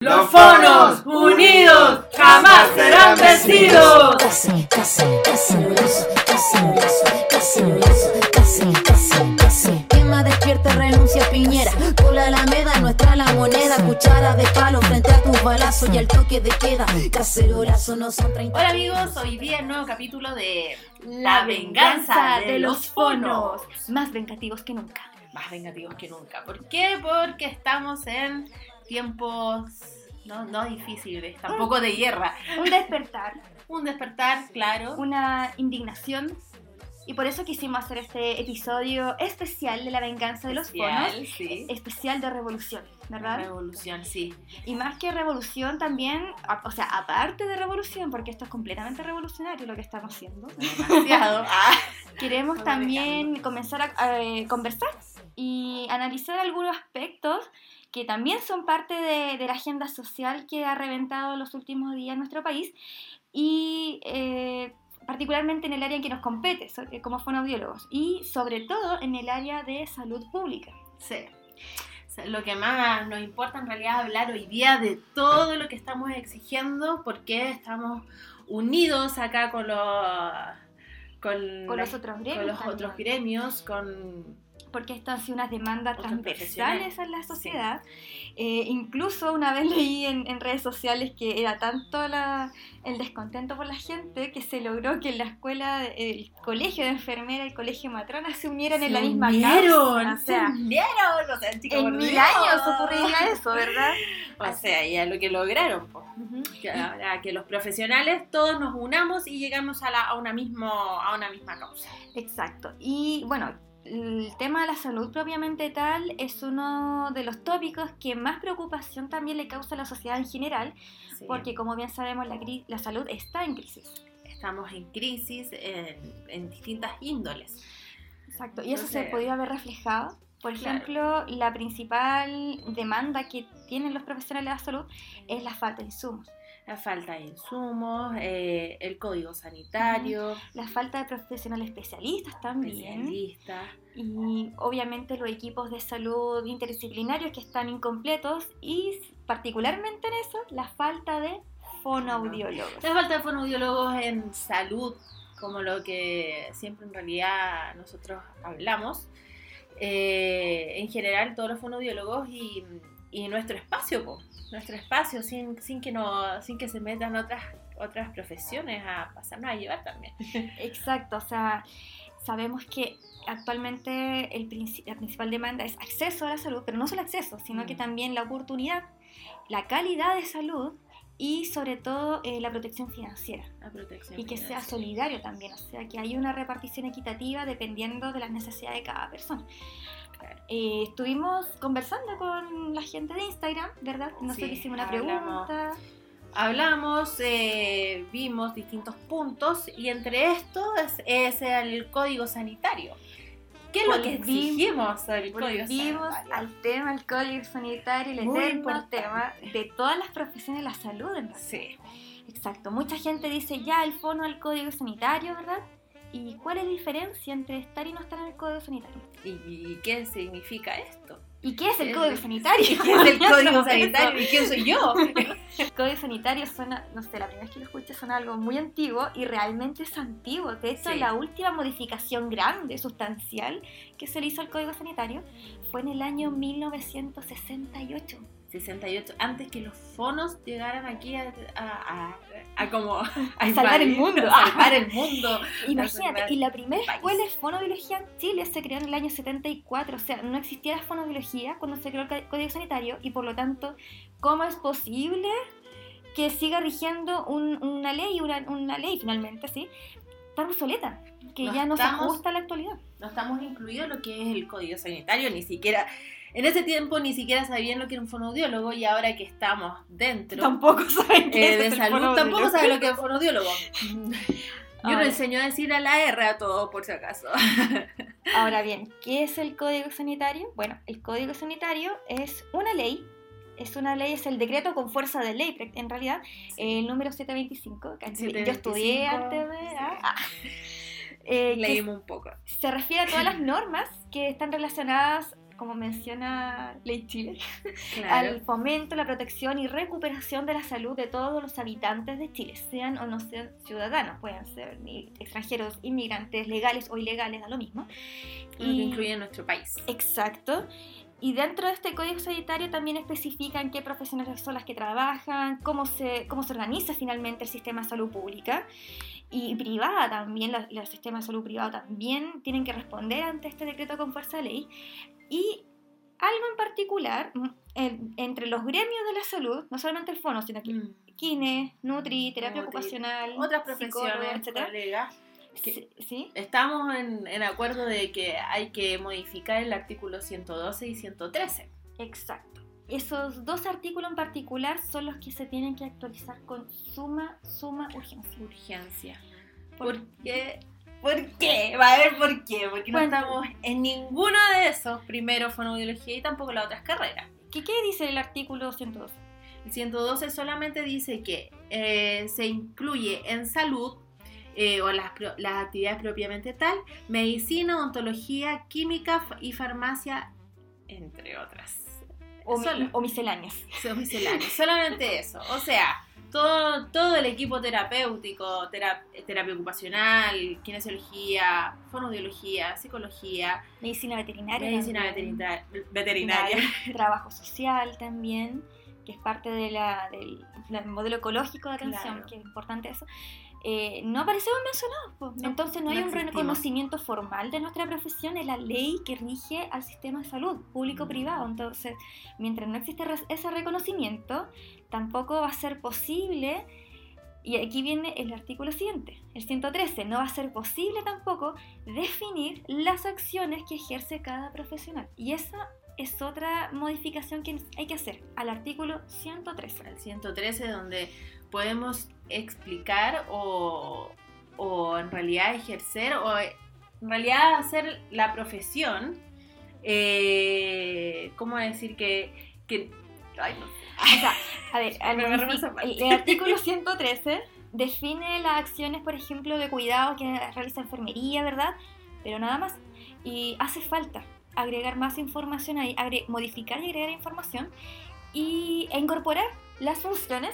Los fonos unidos jamás serán vencidos. Casi, casi, casi, celuloso, casi, celuloso, casi, celuloso, casi, casi, casi. Quema, despierta, renuncia, piñera. Por la alameda, nuestra la moneda. Cuchara de palo frente a tus balazos y al toque de queda. Cacerolazo no son 30. Hola amigos, hoy día el nuevo capítulo de La venganza de los fonos. Más vengativos que nunca. Más vengativos que nunca. ¿Por qué? Porque estamos en tiempos no, no difíciles, tampoco de guerra. Un despertar, Un despertar, claro. una indignación. Y por eso quisimos hacer este episodio especial de la venganza de los Especial, fonos. sí. Especial de revolución, ¿verdad? Revolución, sí. Y más que revolución también, o sea, aparte de revolución, porque esto es completamente revolucionario lo que estamos haciendo, Demasiado. Ah. queremos también comenzar a, a, eh, conversar y analizar algunos aspectos que también son parte de, de la agenda social que ha reventado los últimos días en nuestro país y eh, particularmente en el área en que nos compete eh, como fonoaudiólogos y sobre todo en el área de salud pública. Sí. Lo que más nos importa en realidad es hablar hoy día de todo lo que estamos exigiendo, porque estamos unidos acá con los con, los otros con gremios los también. otros gremios, con porque han sido unas demandas transversales profesionales, en la sí. sociedad. Eh, incluso una vez leí en, en redes sociales que era tanto la- el descontento por la gente que se logró que la escuela, el colegio de enfermera, el colegio de matrona se unieran en la Se misma unieron, causa. O se sea, unieron, o sea, chicos, en mil Dios. años ocurriría eso, ¿verdad? O sea, ya lo que lograron, po. que, ahora que los profesionales todos nos unamos y llegamos a, la, a, una mismo, a una misma causa. Exacto. Y bueno, el tema de la salud propiamente tal es uno de los tópicos que más preocupación también le causa a la sociedad en general, Sí. porque como bien sabemos la, la salud está en crisis. estamos en crisis en, en distintas índoles. Exacto, y eso se podía haber reflejado. Por Claro. ejemplo, la principal demanda que tienen los profesionales de la salud es la falta de insumos. La falta de insumos, eh, el código sanitario, La falta de profesionales especialistas también. especialistas. Y obviamente los equipos de salud interdisciplinarios que están incompletos y particularmente en eso, la falta de fonoaudiólogos. La falta de fonoaudiólogos en salud, como lo que siempre en realidad nosotros hablamos. Eh, en general, todos los fonoaudiólogos y, y nuestro espacio, po. nuestro espacio, sin, sin, que no, sin que se metan otras, otras profesiones a pasarnos a llevar también. Exacto, o sea, sabemos que actualmente el la principal demanda es acceso a la salud, pero no solo acceso, sino Mm. que también la oportunidad, la calidad de salud y sobre todo eh, la protección financiera. La protección Y que sea financiera. solidario también, o sea, que hay una repartición equitativa dependiendo de las necesidades de cada persona. Claro. Eh, estuvimos conversando con la gente de Instagram, ¿verdad? Nosotros Sí, hicimos una hablamos. pregunta. Hablamos, eh, vimos distintos puntos y entre estos es, es el código sanitario. ¿Qué es lo que exigimos al código sanitario? al tema del código sanitario, el Muy eterno importante. tema de todas las profesiones de la salud, en realidad. Sí. Exacto. Mucha gente dice ya el fono del código sanitario, ¿verdad? ¿Y cuál es la diferencia entre estar y no estar en el código sanitario? ¿Y, y qué significa esto? ¿Y qué es el ¿Qué código sanitario? ¿Qué es el código sanitario? ¿Y quién soy yo? El código sanitario suena, no sé, la primera vez que lo escuché suena algo muy antiguo y realmente es antiguo. De hecho, Sí. la última modificación grande, sustancial, que se le hizo al código sanitario fue en el año 1968. 68, antes que los fonos llegaran aquí a, a, a- a como a, salvar el mundo. a salvar el mundo. Imagínate, y la primera escuela de fonobiología en Chile se creó en el año 74, o sea, no existía la fonobiología cuando se creó el Código Sanitario y por lo tanto, ¿cómo es posible que siga rigiendo un- una ley, una, una ley finalmente, ¿sí? Tan obsoleta, que No ya no se ajusta a la actualidad. No estamos incluidos en lo que es el código sanitario, ni siquiera. En ese tiempo ni siquiera sabían lo que era un fonoaudiólogo y ahora que estamos dentro Tampoco saben eh, de salud, tampoco saben lo que es un fonoaudiólogo. Yo Ahora. enseño a decir a la R a todo, por si acaso. Ahora bien, ¿qué es el Código Sanitario? Bueno, el Código Sanitario es una ley, es una ley, es el decreto con fuerza de ley, en realidad, el número 725, que yo estudié 725, antes de... sí. ah, ah. Eh, Leímos un poco. se refiere a todas las normas que están relacionadas como menciona Ley Chile, Claro. al fomento, la protección y recuperación de la salud de todos los habitantes de Chile, sean o no sean ciudadanos, pueden ser ni extranjeros, inmigrantes, legales o ilegales, da lo mismo. Lo que incluye nuestro país. Exacto. Y dentro de este código sanitario también especifican qué profesionales son las que trabajan, cómo se, cómo se organiza finalmente el sistema de salud pública y privada también, la- los sistemas de salud privado también tienen que responder ante este decreto con fuerza de ley. Y algo en particular, mm, en- entre los gremios de la salud, no solamente el FONO, sino que Mm. kine, Nutri, terapia Nutri, ocupacional, Otras profesiones, Sí, ¿sí? Estamos en, en acuerdo de que hay que modificar el artículo 112 y 113. Exacto. Esos dos artículos en particular son los que se tienen que actualizar con suma, suma urgencia. Urgencia. ¿Por ¿Por qué? ¿Por qué? Va a ver por qué. Porque no estamos en ninguno de esos. Primero fonoaudiología y tampoco las otras carreras. ¿Qué, qué dice el artículo 112? El 112 solamente dice que eh, se incluye en salud eh, o las, las actividades propiamente tal, medicina, odontología, química y farmacia, entre otras. O, mi- o misceláneas. Solamente eso. O sea, todo, todo el equipo terapéutico, tera- terapia ocupacional, kinesiología, fonoaudiología, psicología, Medicina veterinaria. medicina también. veterina- veterinaria. Trabajo social también, que es parte de la- del, del modelo ecológico de atención, Claro. que es importante eso. Eh, no aparecemos mencionados. No, entonces no no hay un existimos. reconocimiento formal de nuestra profesión en la ley que rige al sistema de salud público-privado. Entonces, mientras no existe ese reconocimiento, tampoco va a ser posible, y aquí viene el artículo siguiente, el 113, no va a ser posible tampoco definir las acciones que ejerce cada profesional. Y esa es otra modificación que hay que hacer al artículo 113. el 113 donde podemos explicar o, o en realidad ejercer o en realidad hacer la profesión, eh, ¿cómo decir que... que ay, no sé. O sea, a ver, al el, el artículo 113 define las acciones, por ejemplo, de cuidado que realiza enfermería, ¿verdad? Pero nada más. Y hace falta agregar más información ahí, modificar y agregar información y, e incorporar las funciones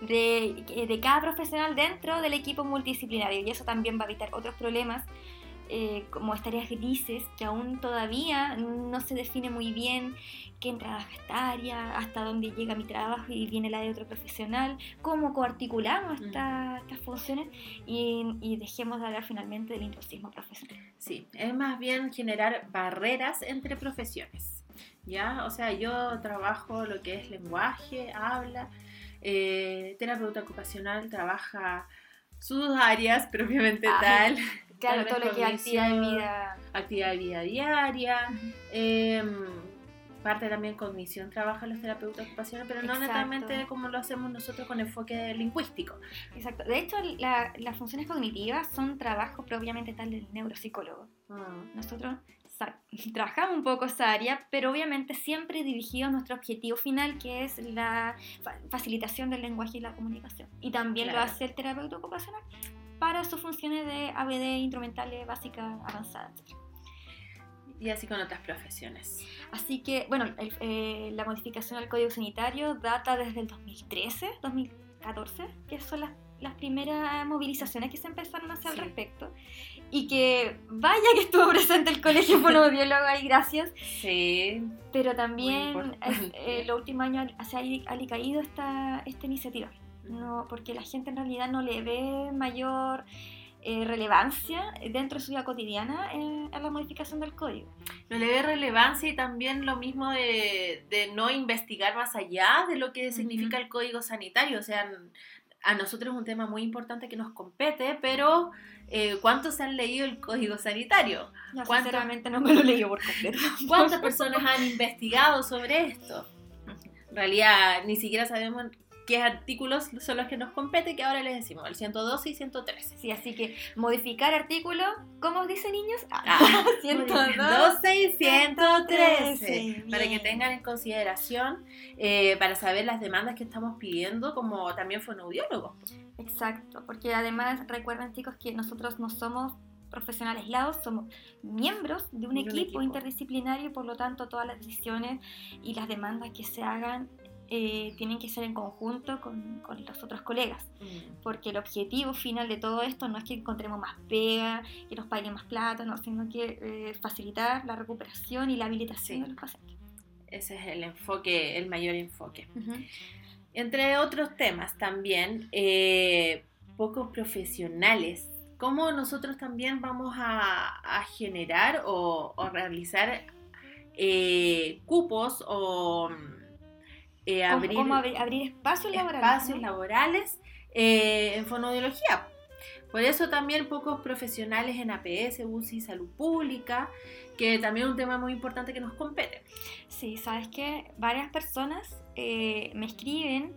de, de cada profesional dentro del equipo multidisciplinario. Y eso también va a evitar otros problemas eh, como estas áreas grises que aún todavía no se define muy bien quién trabaja esta área, hasta dónde llega mi trabajo y viene la de otro profesional, cómo coarticulamos esta- estas funciones y, y dejemos de hablar finalmente del intrusismo profesional. Sí, es más bien generar barreras entre profesiones, ¿ya? O sea, yo trabajo lo que es lenguaje, habla, eh, terapeuta ocupacional trabaja sus áreas propiamente Ah, tal, Claro, todo lo que es actividad de vida. actividad de vida diaria, em, parte también cognición trabaja los terapeutas ocupacionales, pero no Exacto. netamente como lo hacemos nosotros con enfoque lingüístico. Exacto. De hecho, la- las funciones cognitivas son trabajo propiamente tal del neuropsicólogo. Nosotros sa- trabajamos un poco esa área, pero obviamente siempre dirigido a nuestro objetivo final, que es la fa- facilitación del lenguaje y la comunicación. Y también lo hace el terapeuta ocupacional para sus funciones de ABD, instrumentales, básicas, avanzadas, etc. Y así con otras profesiones. Así que, bueno, el- eh, la modificación al Código Sanitario data desde el 2013, 2014, que son las, las primeras movilizaciones que se empezaron a hacer Sí. al respecto. Y que vaya que estuvo presente el Colegio Fonoaudiólogo ahí, gracias. Sí, Pero también eh, los últimos años se ha ali- alicaído esta, esta iniciativa, no, porque la gente en realidad no le ve mayor eh, relevancia dentro de su vida cotidiana eh, a la modificación del código. no le ve relevancia y también lo mismo de, de no investigar más allá de lo que significa el código sanitario. O sea, a nosotros es un tema muy importante que nos compete, pero eh, ¿cuántos han leído el código sanitario? Yo ¿Cuánto? sinceramente no me lo leí por completo. ¿Cuántas personas han investigado sobre esto? En realidad, ni siquiera sabemos qué artículos son los que nos compete, que ahora les decimos, el 112 y 113. Sí, así que modificar artículo, ¿cómo dice niños? Ah, 102. 12 y 113. 113, Para que tengan en consideración, eh, para saber las demandas que estamos pidiendo, como también fonoaudiólogos. Exacto, porque además recuerden chicos que nosotros no somos profesional aislado, somos miembros de un, De un equipo, equipo. interdisciplinario, por lo tanto todas las decisiones y las demandas que se hagan eh, tienen que ser en conjunto con, con los otros colegas, Mm. porque el objetivo final de todo esto no es que encontremos más pega, que nos paguen más plata, no, sino que eh, facilitar la recuperación y la habilitación Sí. de los pacientes. Ese es el enfoque, el mayor enfoque. Ujú. Entre otros temas también, eh, poco profesionales. ¿Cómo nosotros también vamos a, a generar o, o realizar eh, cupos o eh, ¿Cómo- abrir cómo abrir, abrir espacios laborales? espacios ¿no? laborales eh, en fonoaudiología? Por eso también pocos profesionales en APS, UCI, salud pública, que también es un tema muy importante que nos compete. Sí, sabes que varias personas eh, me escriben,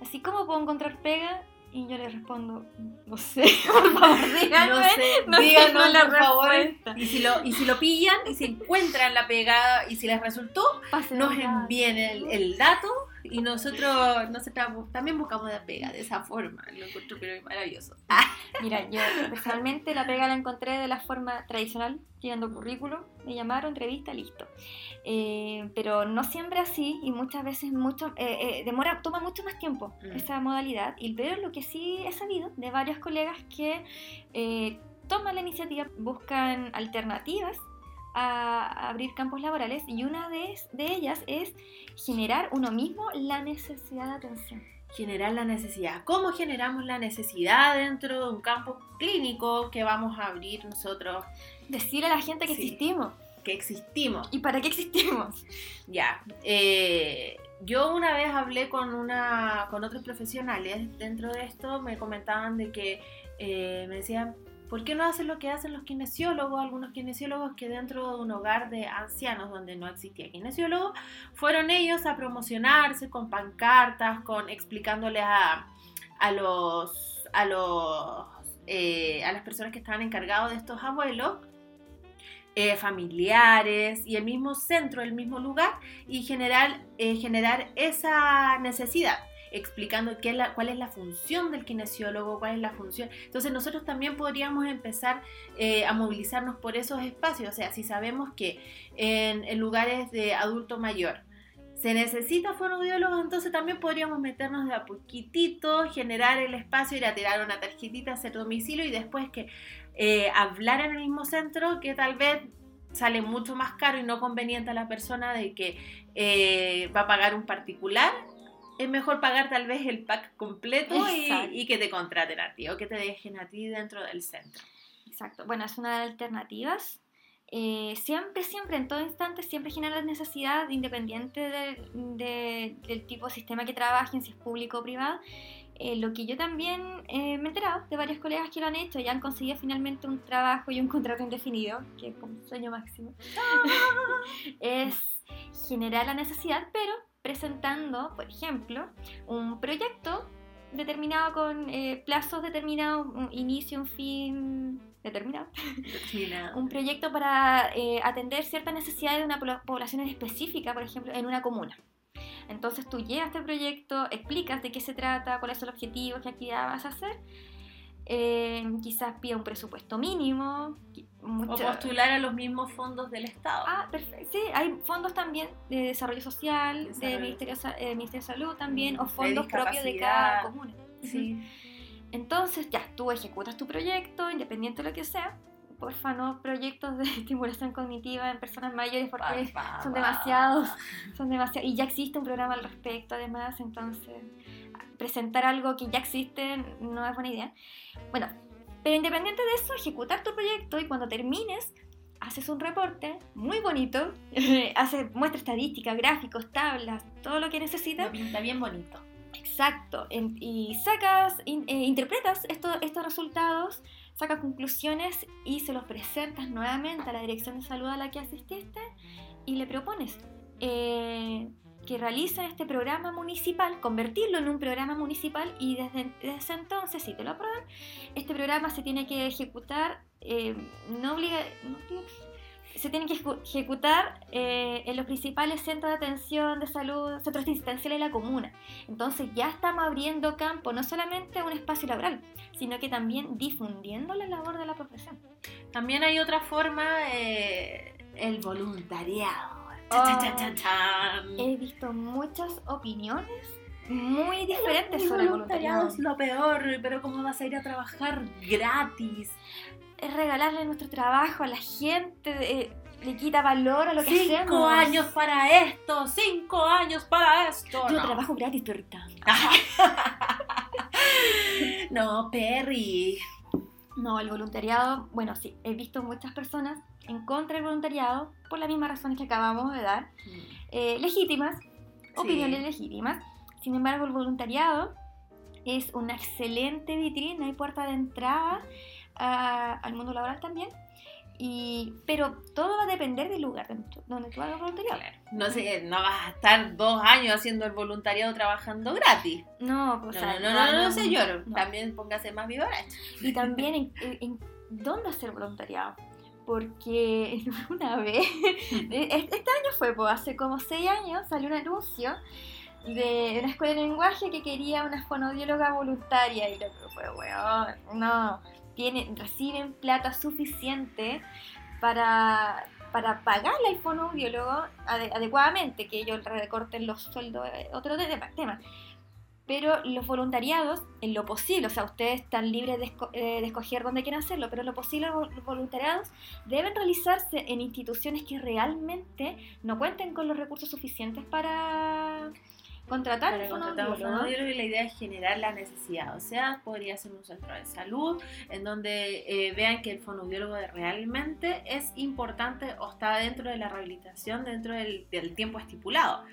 así como puedo encontrar pega, y yo les respondo, no sé, por favor, díganme. no sé, no díganos tengo la por favor. Y si, lo, y si lo pillan y si encuentran la pegada y si les resultó, nos envíen el, el dato y nosotros, nosotros también buscamos la pega de esa forma. Lo encuentro pero maravilloso. Mira, yo personalmente la pega la encontré de la forma tradicional, llegando currículum, me llamaron, entrevista, listo. Eh, pero no siempre así y muchas veces mucho, eh, eh, demora, toma mucho más tiempo Mm. esa modalidad. Y pero lo que sí he sabido de varios colegas que eh, toman la iniciativa, buscan alternativas a abrir campos laborales y una de, de ellas es generar uno mismo la necesidad de atención. Generar la necesidad. ¿Cómo generamos la necesidad dentro de un campo clínico que vamos a abrir nosotros, Decirle a la gente que Sí. existimos. Que existimos? ¿Y para qué existimos? Ya, eh, yo una vez hablé con una con otros profesionales dentro de esto, me comentaban de que eh, me decían, ¿por qué no hacen lo que hacen los kinesiólogos? Algunos kinesiólogos que dentro de un hogar de ancianos donde no existía kinesiólogo, fueron ellos a promocionarse con pancartas, con explicándoles a, a los a los eh, a las personas que estaban encargados de estos abuelos eh, familiares y el mismo centro, el mismo lugar y generar, eh, generar esa necesidad explicando qué es la- cuál es la función del kinesiólogo, cuál es la función. Entonces nosotros también podríamos empezar eh, a movilizarnos por esos espacios. O sea, si sabemos que en, lugares de adulto mayor se necesita fonoaudiólogos, entonces también podríamos meternos de a poquitito, generar el espacio, ir a tirar una tarjetita, hacer domicilio y después que eh, hablar en el mismo centro que tal vez sale mucho más caro y no conveniente a la persona de que eh, va a pagar un particular. Es mejor pagar tal vez el pack completo y, que te contraten a ti o que te dejen a ti dentro del centro. Exacto. Bueno, es una de las alternativas. Eh, siempre, siempre, en todo instante, siempre genera necesidad independiente de- de- del tipo de sistema que trabajen, si es público o privado. Eh, lo que yo también eh, me he enterado de varios colegas que lo han hecho y han conseguido finalmente un trabajo y un contrato indefinido, que es como un sueño máximo, es generar la necesidad, pero presentando, por ejemplo, un proyecto determinado con eh, plazos determinados, un inicio, un fin determinado, un proyecto para eh, atender ciertas necesidades de una población específica, por ejemplo, en una comuna. Entonces tú llegas a este proyecto, explicas de qué se trata, cuáles son los objetivos, qué actividad vas a hacer. eh, quizás pida un presupuesto mínimo. O postular a los mismos fondos del Estado. Ah, perfecto. Sí, hay fondos también de desarrollo social, Desarrollo de Ministerio, Sa- eh, Ministerio de Salud también, o De fondos propios de cada comuna. Sí. Entonces, ya, tú ejecutas tu proyecto, independiente de lo que sea. Porfa, no proyectos de estimulación cognitiva en personas mayores porque Pa, pa, son demasiados, son demasiados. Y ya existe un programa al respecto, además, entonces presentar algo que ya existe no es buena idea. Bueno, pero independiente de eso, ejecutar tu proyecto y cuando termines, haces un reporte muy bonito, haces muestra estadística, gráficos, tablas, todo lo que necesitas. Lo pinta bien bonito. Exacto, y sacas, eh, interpretas esto- estos resultados, sacas conclusiones y se los presentas nuevamente a la dirección de salud a la que asististe y le propones eh, que realicen este programa municipal, convertirlo en un programa municipal y desde, desde entonces, si te lo aprueban, este programa se tiene que ejecutar, eh, no obliga, no se tienen que ejecu- ejecutar eh, en los principales centros de atención de salud, centros asistenciales de la comuna. Entonces ya estamos abriendo campo no solamente a un espacio laboral, sino que también difundiendo la labor de la profesión. También hay otra forma, eh, el voluntariado. Oh. He visto muchas opiniones muy diferentes El sobre el voluntariado voluntariado. es lo peor, pero ¿cómo vas a ir a trabajar gratis? Es regalarle nuestro trabajo a la gente, eh, le quita valor a lo que Cinco hacemos. años para esto, cinco años para esto. Yo no. trabajo gratis, perrita. no, Perry. No, el voluntariado, bueno, sí, he visto muchas personas en contra del voluntariado por las mismas razones que acabamos de dar, eh, legítimas, opiniones legítimas. Sin embargo, el voluntariado es una excelente vitrina y puerta de entrada a- al mundo laboral también. Y, pero todo va a depender del lugar donde tú- hagas voluntariado. No sé, no vas a estar dos años haciendo el voluntariado trabajando gratis. No, No, pues, no, no, no, no, no, señor. También póngase más vivaraz. Y también en, en- dónde hacer voluntariado. Porque una vez, este este año fue, pues, hace como seis años, salió un anuncio de una escuela de lenguaje que quería una fonodióloga voluntaria. Y lo que fue, weón, no, tienen, reciben plata suficiente para, para pagarle al fonodiólogo ade- adecuadamente, que ellos recorten los sueldos, eh, otro tema. pero los voluntariados, en lo posible, o sea, ustedes están libres de, eh, escoger dónde quieren hacerlo, pero en lo posible los voluntariados deben realizarse en instituciones que realmente no cuenten con los recursos suficientes para contratar Para contratar y la idea es generar la necesidad. O sea, podría ser un centro de salud en donde eh, vean que el fonoaudiólogo realmente es importante o está dentro de la rehabilitación, dentro del, del tiempo estipulado.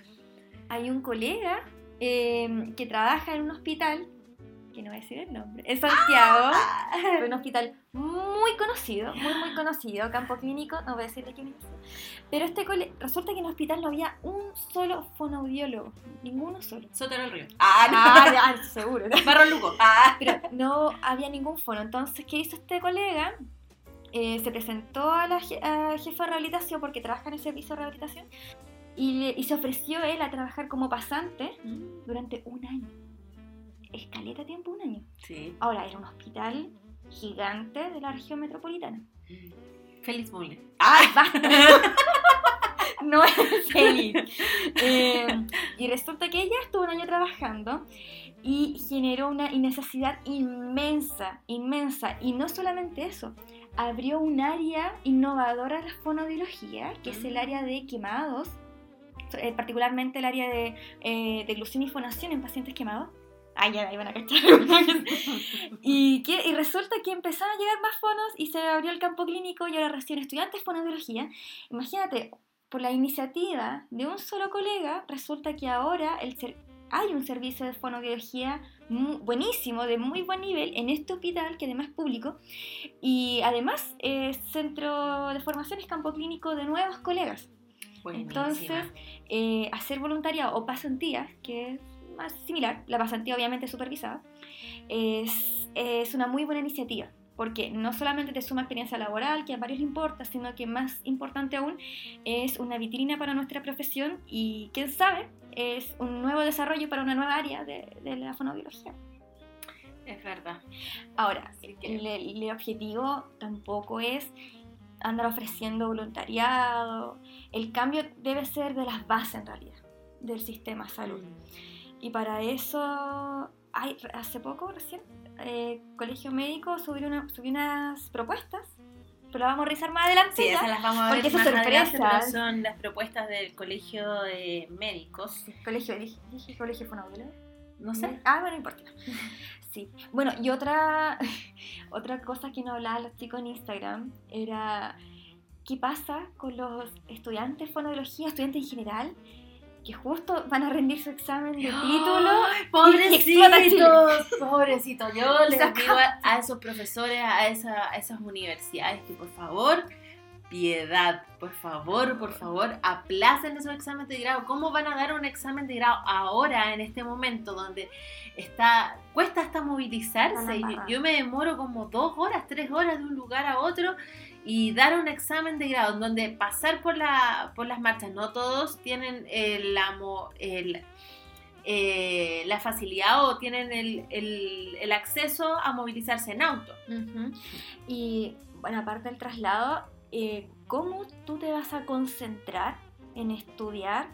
Hay un colega eh, que trabaja en un hospital, que no voy a decir el nombre, en Santiago, Ah. un hospital muy conocido, muy muy conocido, campo clínico, no voy a decir de qué universidad. Pero este cole- resulta que en el hospital no había un solo fonoaudiólogo, ninguno solo. Sótero del Río. Ah, ya, seguro. Barro Luco. Ah. Pero no había ningún fono. Entonces, ¿qué hizo este colega? Eh, se presentó a la je- a jefa de rehabilitación porque trabaja en el servicio de rehabilitación y, le- y se ofreció él a trabajar como pasante durante un año. Escaleta tiempo, un año. Sí. Ahora, era un hospital gigante de la región metropolitana. Félix Muller. ¡Ay, basta! no es feliz. Eh, y resulta que ella estuvo un año trabajando y generó una necesidad inmensa, inmensa. Y no solamente eso, abrió un área innovadora de la fonoaudiología, que es el área de quemados, eh, particularmente el área de, eh, de glucina y fonación en pacientes quemados. Ay, ya, van a cachar. y, que, y resulta que empezaron a llegar más fonos y se abrió el campo clínico y ahora reciben estudiantes de. Imagínate, por la iniciativa de un solo colega, resulta que ahora el hay un servicio de fonoaudiología mu- buenísimo, de muy buen nivel, en este hospital, que además es público, y además es centro de formación, es campo clínico de nuevos colegas. Buenísima. Entonces, eh, hacer voluntariado o pasantía, que más similar, la pasantía obviamente supervisada, es, es una muy buena iniciativa. Porque no solamente te suma experiencia laboral, que a varios le importa, sino que más importante aún es una vitrina para nuestra profesión y, quién sabe, es un nuevo desarrollo para una nueva área de, de la fonobiología. es verdad. Ahora, que- el, el objetivo tampoco es andar ofreciendo voluntariado. El cambio debe ser de las bases en realidad del sistema de salud. Y para eso, hay, hace poco, recién, eh, Colegio Médico subió, una- subió unas propuestas, pero las vamos a revisar más adelante. Sí, esas las vamos a Porque ver esas más adelante, sorpresas. pero son las propuestas del Colegio de Médicos. Colegio, dije, dije colegio fonoaudiólogo. No sé. Ah, bueno, no importa. Sí. Bueno, y otra, otra cosa que nos hablaban los chicos en Instagram era qué pasa con los estudiantes de fonoaudiología, estudiantes en general, que justo van a rendir su examen de título. Chile. Pobrecitos, pobrecitos. Yo les digo a, a esos profesores, a, esa- a esas universidades que por favor, piedad, por favor, por favor, aplacen esos exámenes de grado. ¿Cómo van a dar un examen de grado ahora, en este momento, donde está cuesta hasta movilizarse? Para Y nada. yo me demoro como dos horas, tres horas de un lugar a otro. Y dar un examen de grado en donde pasar por, la, por las marchas, no todos tienen el, amo- el, eh, la facilidad o tienen el, el- el acceso a movilizarse en auto. Ujú. Y bueno, aparte del traslado, eh, ¿cómo tú te vas a concentrar en estudiar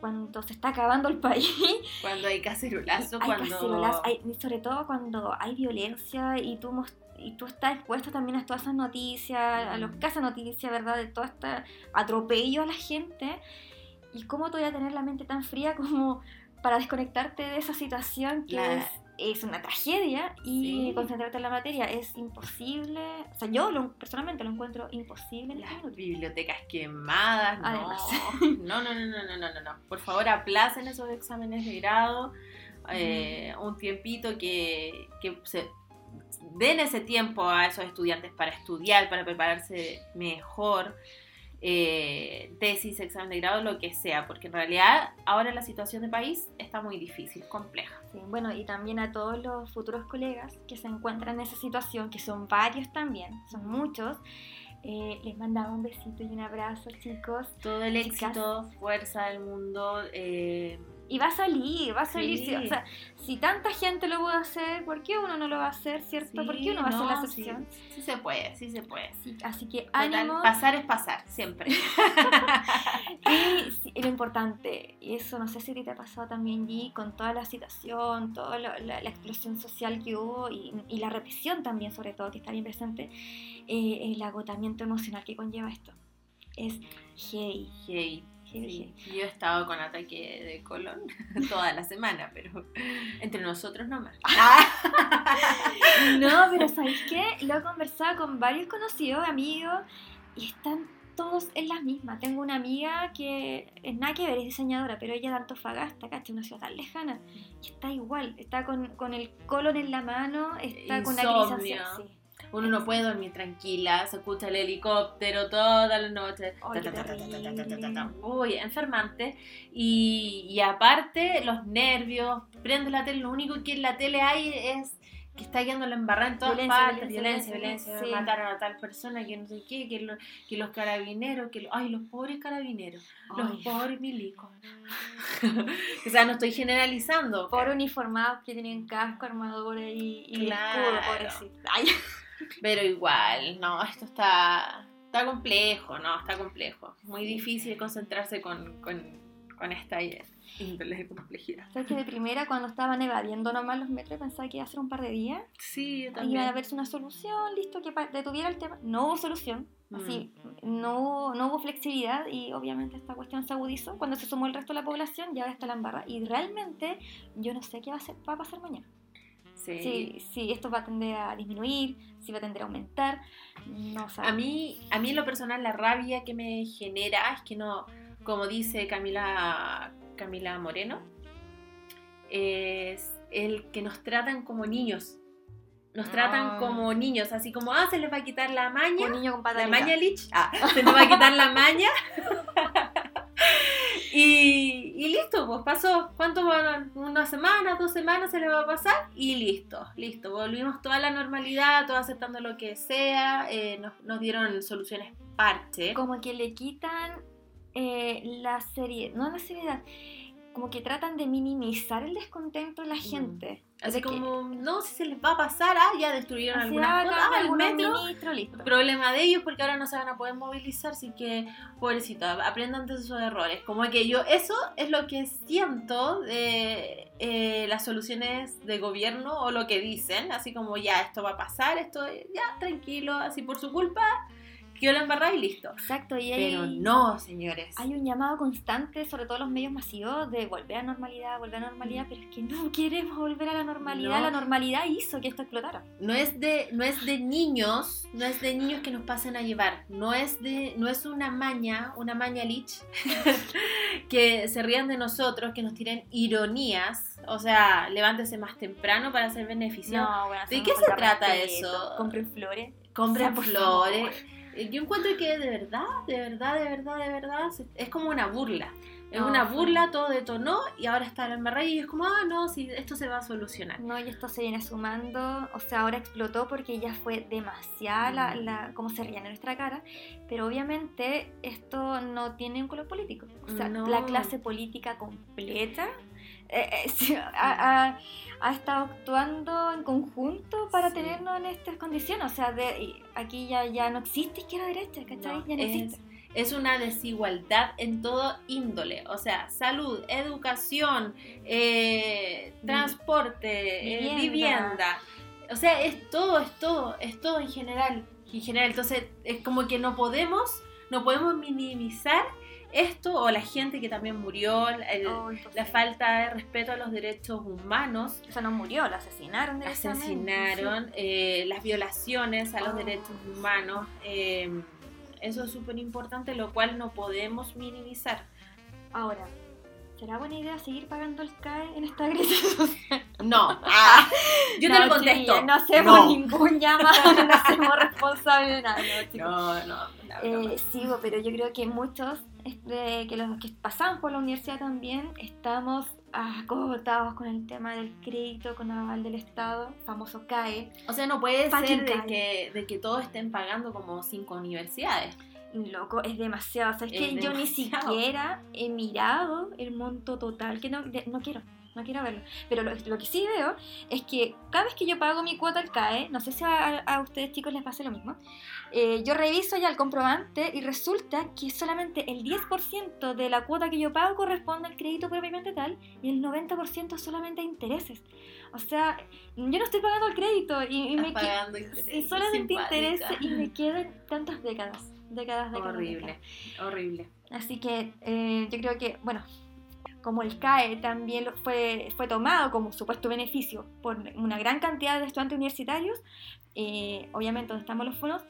cuando se está acabando el país? Cuando hay cacerolazo, hay cuando... cacerolas, hay- sobre todo cuando hay violencia y tú, y tú estás expuesto también a todas esas noticias, a los Mm. casos noticias, ¿verdad? De todo este atropello a la gente. ¿Y cómo tú vas a tener la mente tan fría como para desconectarte de esa situación que La- es, es una tragedia y Sí. concentrarte en la materia? Es imposible. O sea, yo lo- personalmente lo encuentro imposible este Las bibliotecas quemadas, no. Además. no, no, no, no, no, no, no, no. Por favor, aplacen esos exámenes de grado, eh, un tiempito que, que se den ese tiempo a esos estudiantes para estudiar, para prepararse mejor, eh, tesis, examen de grado, lo que sea, porque en realidad ahora la situación de país está muy difícil, compleja. Sí, bueno, y también a todos los futuros colegas que se encuentran en esa situación, que son varios también, son muchos, eh, les mandaba un besito y un abrazo, chicos. Todo el Chicas. éxito, fuerza del mundo. eh, Y va a salir, va a salir. Sí. si- o sea, si tanta gente lo puede hacer, ¿por qué uno no lo va a hacer, cierto? ¿Por qué uno va a hacer la no, sí, excepción? Sí, se puede, sí se puede. Sí, así que Total, ánimo. pasar es pasar, siempre. Y sí, lo importante, y eso no sé si te ha pasado también, G, con toda la situación, toda la, la- explosión social que hubo y, y la represión también, sobre todo, que está bien presente, eh, el agotamiento emocional que conlleva esto. Es heavy, heavy, sí. Yo he estado con ataque de colon toda la semana, pero entre nosotros nomás. No, pero ¿sabéis qué? Lo he conversado con varios conocidos, amigos, y están todos en las mismas. Tengo una amiga que es nada que ver, es diseñadora, pero ella de Antofagasta, ¿cachai? Una ciudad tan lejana. Y está igual, está con, con el colon en la mano, está con una Insomnio. ansiosa. Sí uno no puede dormir tranquila, se escucha el helicóptero todas las noches. Uy, enfermante. Y, y aparte, los nervios, prendo la tele, lo único que en la tele hay es que está yendo la embarrada en todas violencia, partes, violencia, violencia, violencia mataron a tal persona, que no sé qué, que, lo, que los carabineros, que lo, ay, los pobres carabineros, los pobres milicos. o sea, no estoy generalizando. pobres uniformados que tienen casco, armadura y, y claro. escudo, pobrecito. Ay. Pero igual, no, esto está, está complejo, no, está complejo. Muy difícil concentrarse con, con, con esta índole de complejidad. ¿Sabes que de primera, cuando estaban evadiendo nomás los metros, pensaba que iba a ser un par de días? Sí, yo Iba también. a verse una solución, listo, que detuviera el tema. No hubo solución. Así, Mm. no hubo, no hubo flexibilidad y obviamente esta cuestión se agudizó cuando se sumó el resto de la población y ahora está la embarra. Y realmente yo no sé qué va a, ser- va a pasar mañana. Sí. Si, si esto va a tender a disminuir, si va a tender a aumentar, no. A mí, a mí en lo personal la rabia que me genera es que no, como dice Camila, Camila Moreno, es el que nos tratan como niños. Nos tratan Ah. como niños, así como, ah, se les va a quitar la maña. un niño con pata La maña Lich. Ah, se nos va a quitar la maña. y, listo, pues pasó. ¿Cuánto van? Una semana, dos semanas se le va a pasar y listo, listo. Volvimos toda la normalidad, todo aceptando lo que sea. eh, nos, nos dieron soluciones parche. como que le quitan eh, la serie, no la seriedad, como que tratan de minimizar el descontento de la gente. Mm. Así De que- como, no, si se les va a pasar, ah, ya destruyeron algunas ah, cosas, metro. ministros, listo. problema de ellos porque ahora no se van a poder movilizar, así que pobrecito, aprendan de sus errores. Como que yo, eso es lo que siento de eh, las soluciones de gobierno o lo que dicen, así como ya esto va a pasar, esto ya tranquilo, así por su culpa, que yo la embarré y listo. Exacto, y hay, Pero no, señores. hay un llamado constante, sobre todo los medios masivos, de volver a normalidad, volver a normalidad, pero es que no queremos volver a la normalidad. No. La normalidad hizo que esto explotara. No es de, no es de niños, no es de niños que nos pasen a llevar, no es de, no es una maña, una maña lich, que se rían de nosotros, que nos tiren ironías, o sea, levántese más temprano para ser beneficiado. bueno, ¿De qué no se trata eso? Compren flores. Compren O sea, por flores. favor. Eh, Yo encuentro que de verdad, de verdad, de verdad, de verdad, es como una burla. Es No, una fue- burla, todo detonó y ahora está el embarrado y es como, ah, no, sí, esto se va a solucionar. No, y esto se viene sumando, o sea, ahora explotó porque ya fue demasiada la, la, cómo se rían en nuestra cara, pero obviamente esto no tiene un color político. O sea, No. la clase política completa eh, eh, ha, ha- ha estado actuando en conjunto para Sí. tenernos en estas condiciones. O sea, de, aquí ya, ya no existe izquierda derecha, ¿cachai? No, ya no es- existe. Es una desigualdad en todo índole, o sea, salud, educación, eh, Vi- transporte, eh, vivienda. vivienda. O sea, es todo, es todo, es todo en general. En general, entonces es como que no podemos, no podemos minimizar esto o la gente que también murió, el- Oh, la falta de respeto a los derechos humanos, O sea, no murió, lo asesinaron. directamente, asesinaron, eh, las violaciones a los Oh, derechos sí. humanos. eh, eso es súper importante, lo cual no podemos minimizar. sí. Ahora, ¿será buena idea seguir pagando el CAE en esta crisis social? No, ah, yo te No, lo contesto. chiquillas, no hacemos No. ningún llamado, no hacemos responsable de nada. no. No, no, Eh, broma. sí, pero yo creo que muchos este, que los que pasamos por la universidad también estamos agotados con el tema del crédito con aval del Estado, famoso CAE. O sea, no puede ser de que, de que todos estén pagando como cinco universidades. Loco, es demasiado. O sea, es, Es que yo ni siquiera he mirado el monto total, que no, de- no quiero, no quiero verlo. Pero lo, lo que sí veo es que cada vez que yo pago mi cuota al CAE, no sé si a, a ustedes chicos les pasa lo mismo, eh, yo reviso ya el comprobante y resulta que solamente el 10% de la cuota que yo pago corresponde al crédito propiamente tal y el 90% solamente a intereses. O sea, yo no estoy pagando el crédito y, y me pagando intereses, solamente intereses y me quedan tantas décadas. Décadas, décadas. Horrible, décadas. horrible. Así que eh, yo creo que, bueno, como el CAE también fue, fue tomado como supuesto beneficio por una gran cantidad de estudiantes universitarios, eh, obviamente donde estamos los fondos,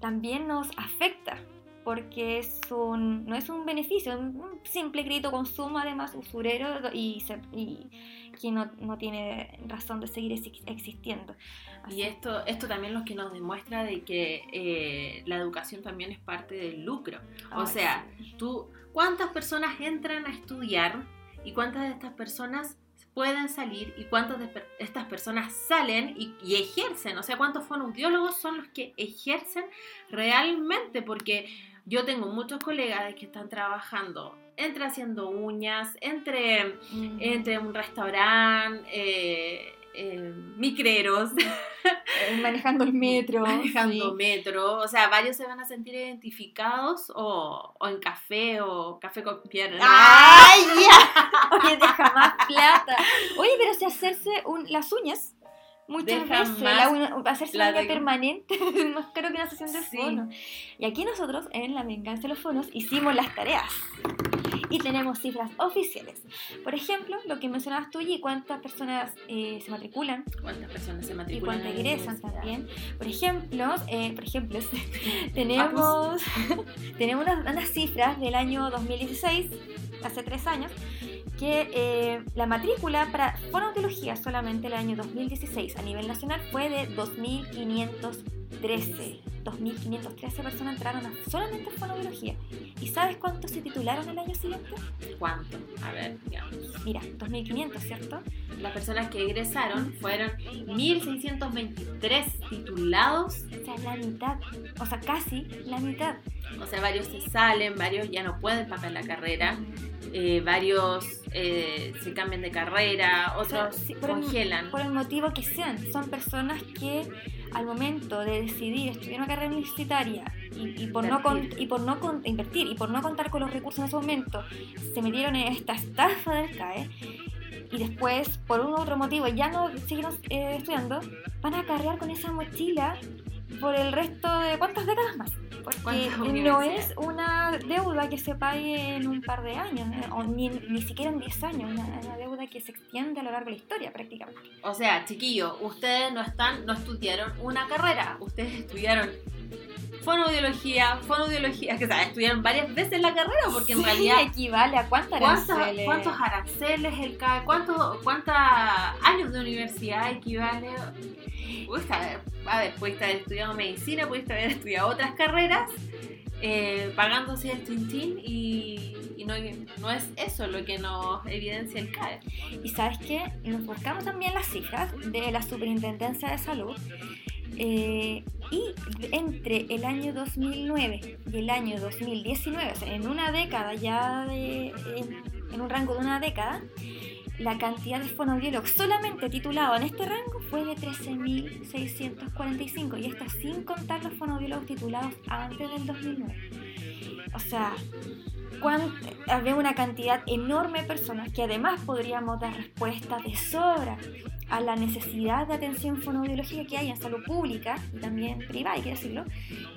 también nos afecta porque es un, no es un beneficio, es un simple crédito consumo además usurero y, se- y que no, no tiene razón de seguir exi- existiendo. Y esto, esto también lo que nos demuestra de que eh, la educación también es parte del lucro. O sea, sí. tú, ¿cuántas personas entran a estudiar y cuántas de estas personas pueden salir y cuántas de estas personas salen y, y ejercen? O sea, ¿cuántos fonoaudiólogos son los que ejercen realmente? Porque yo tengo muchos colegas que están trabajando entre haciendo uñas, entre, Mm. entre un restaurante, eh, eh, micreros, Eh, manejando el metro. manejando sí. metro, o sea, varios se van a sentir identificados o, o en café o café con piernas. ¡Ay, ya! Oye, deja más plata. Oye, pero si hacerse un- las uñas, muchas Deja veces, más la uña- hacerse la uña permanente es más caro que una sesión de Sí. fono. Y aquí nosotros, en La Venganza de los Fonos, hicimos las tareas. Y tenemos cifras oficiales. Por ejemplo, lo que mencionabas tú y cuántas personas eh, se matriculan ¿Cuántas personas se y matriculan? cuántas en la egresan también. Por ejemplo, eh, por ejemplo, tenemos, tenemos unas, unas cifras del año 2016, hace tres años, que eh, la matrícula para fonoaudiología solamente el año 2016 a nivel nacional fue de 2.513. 2.513 personas entraron a solamente fonoaudiología. ¿Y sabes cuántos se titularon el año siguiente? ¿Cuánto? A ver, digamos. Mira, 2.500, ¿cierto? Las personas que egresaron fueron 1.623 titulados, O sea, la mitad, o sea, casi la mitad. O sea, varios se salen, varios ya no pueden pagar la carrera, eh, varios eh, se cambian de carrera, otros Sí, por el- congelan. por el motivo que sean. Son personas que al momento de decidir estudiar una carrera universitaria y, y por no con- Invertir. y por no con- invertir y por no contar con los recursos en ese momento, se metieron en esta estafa del CAE y después por un u otro motivo ya no siguieron eh, estudiando, van a cargar con esa mochila por el resto de cuántas décadas más. Porque ¿Cuántas no es una deuda que se pague en un par de años, eh, o ni, ni siquiera en 10 años, una, una deuda que se extiende a lo largo de la historia prácticamente. O sea, chiquillos, ustedes no están, no estudiaron una carrera, ustedes estudiaron fonoaudiología, fonoaudiología, que o sea, estudiaron varias veces la carrera, porque en Sí, realidad equivale a cuántas ¿Cuántos, aranceles? ¿Cuántos aranceles el CAE? ¿Cuántos cuántos años de universidad equivale? Pudiste haber, a ver, pudiste haber estudiado medicina, pudiste haber estudiado otras carreras eh, pagándose el tintín y, y no, no es eso lo que nos evidencia el CAE. Y sabes qué, nos buscamos también las cifras de la Superintendencia de Salud. Eh, y entre el año 2009 y el año 2019, o sea, en una década ya, de, en, un rango de una década, la cantidad de fonoaudiólogos solamente titulados en este rango fue de 13.645 y esto sin contar los fonoaudiólogos titulados antes del 2009. O sea, había una cantidad enorme de personas que además podríamos dar respuesta de sobra a la necesidad de atención fonoaudiológica que hay en salud pública y también privada, hay que decirlo,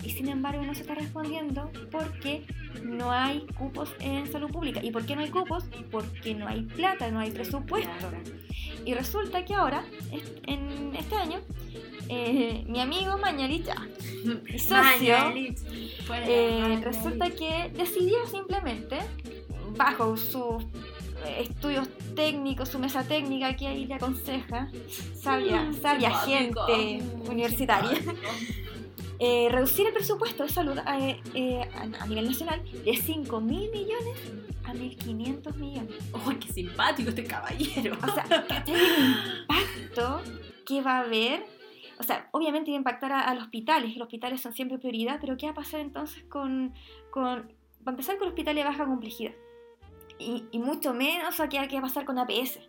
y sin embargo no se está respondiendo porque no hay cupos en salud pública. ¿Y por qué no hay cupos? Porque no hay plata, no hay presupuesto. Y resulta que ahora, en este año, eh, mi amigo Mañalich, ah, mi socio, eh, resulta que decidió simplemente, bajo sus eh, estudios técnicos, su mesa técnica que ahí le aconseja, sabia, Mm, sabia simpático. gente Mm, universitaria, eh, reducir el presupuesto de salud eh, eh, a, nivel nacional de 5 mil millones a 1.500 millones. ¡Uy, qué simpático este caballero! O sea, ¿cachai el impacto que va a haber? O sea, obviamente va a impactar a, a los hospitales, los hospitales son siempre prioridad, pero ¿qué va a pasar entonces con, con va a empezar con hospitales de baja complejidad? Y, y mucho menos a qué, qué va a pasar con APS.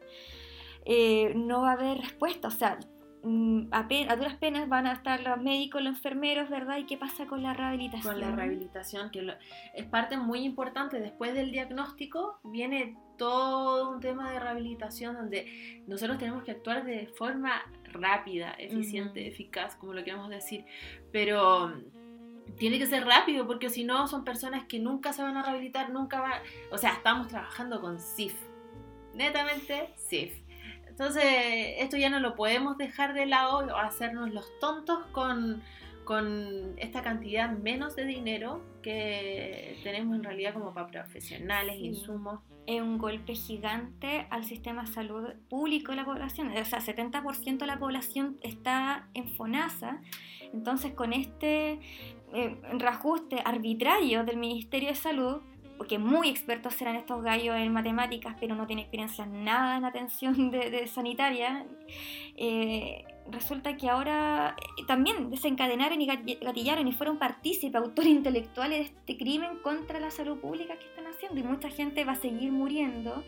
Eh, no va a haber respuesta, o sea, mm, a, a duras penas van a estar los médicos, los enfermeros, ¿verdad? ¿Y qué pasa con la rehabilitación? con la rehabilitación, que lo- es parte muy importante. Después del diagnóstico viene todo un tema de rehabilitación donde nosotros tenemos que actuar de forma rápida, eficiente, Ujú. eficaz, como lo queremos decir. Pero tiene que ser rápido porque si no son personas que nunca se van a rehabilitar, nunca van... O sea, estamos trabajando con CIF. Netamente CIF. Entonces, esto ya no lo podemos dejar de lado o hacernos los tontos con, con esta cantidad menos de dinero que tenemos en realidad como para profesionales, Sí. insumos. es un golpe gigante al sistema de salud público de la población. O sea, 70% de la población está en FONASA. Entonces, con este eh, reajuste arbitrario del Ministerio de Salud, porque muy expertos serán estos gallos en matemáticas, pero no tienen experiencia nada en atención de, de sanitaria, eh, resulta que ahora eh, también desencadenaron y gati- gatillaron y fueron partícipes, autores intelectuales de este crimen contra la salud pública que están haciendo. Y mucha gente va a seguir muriendo.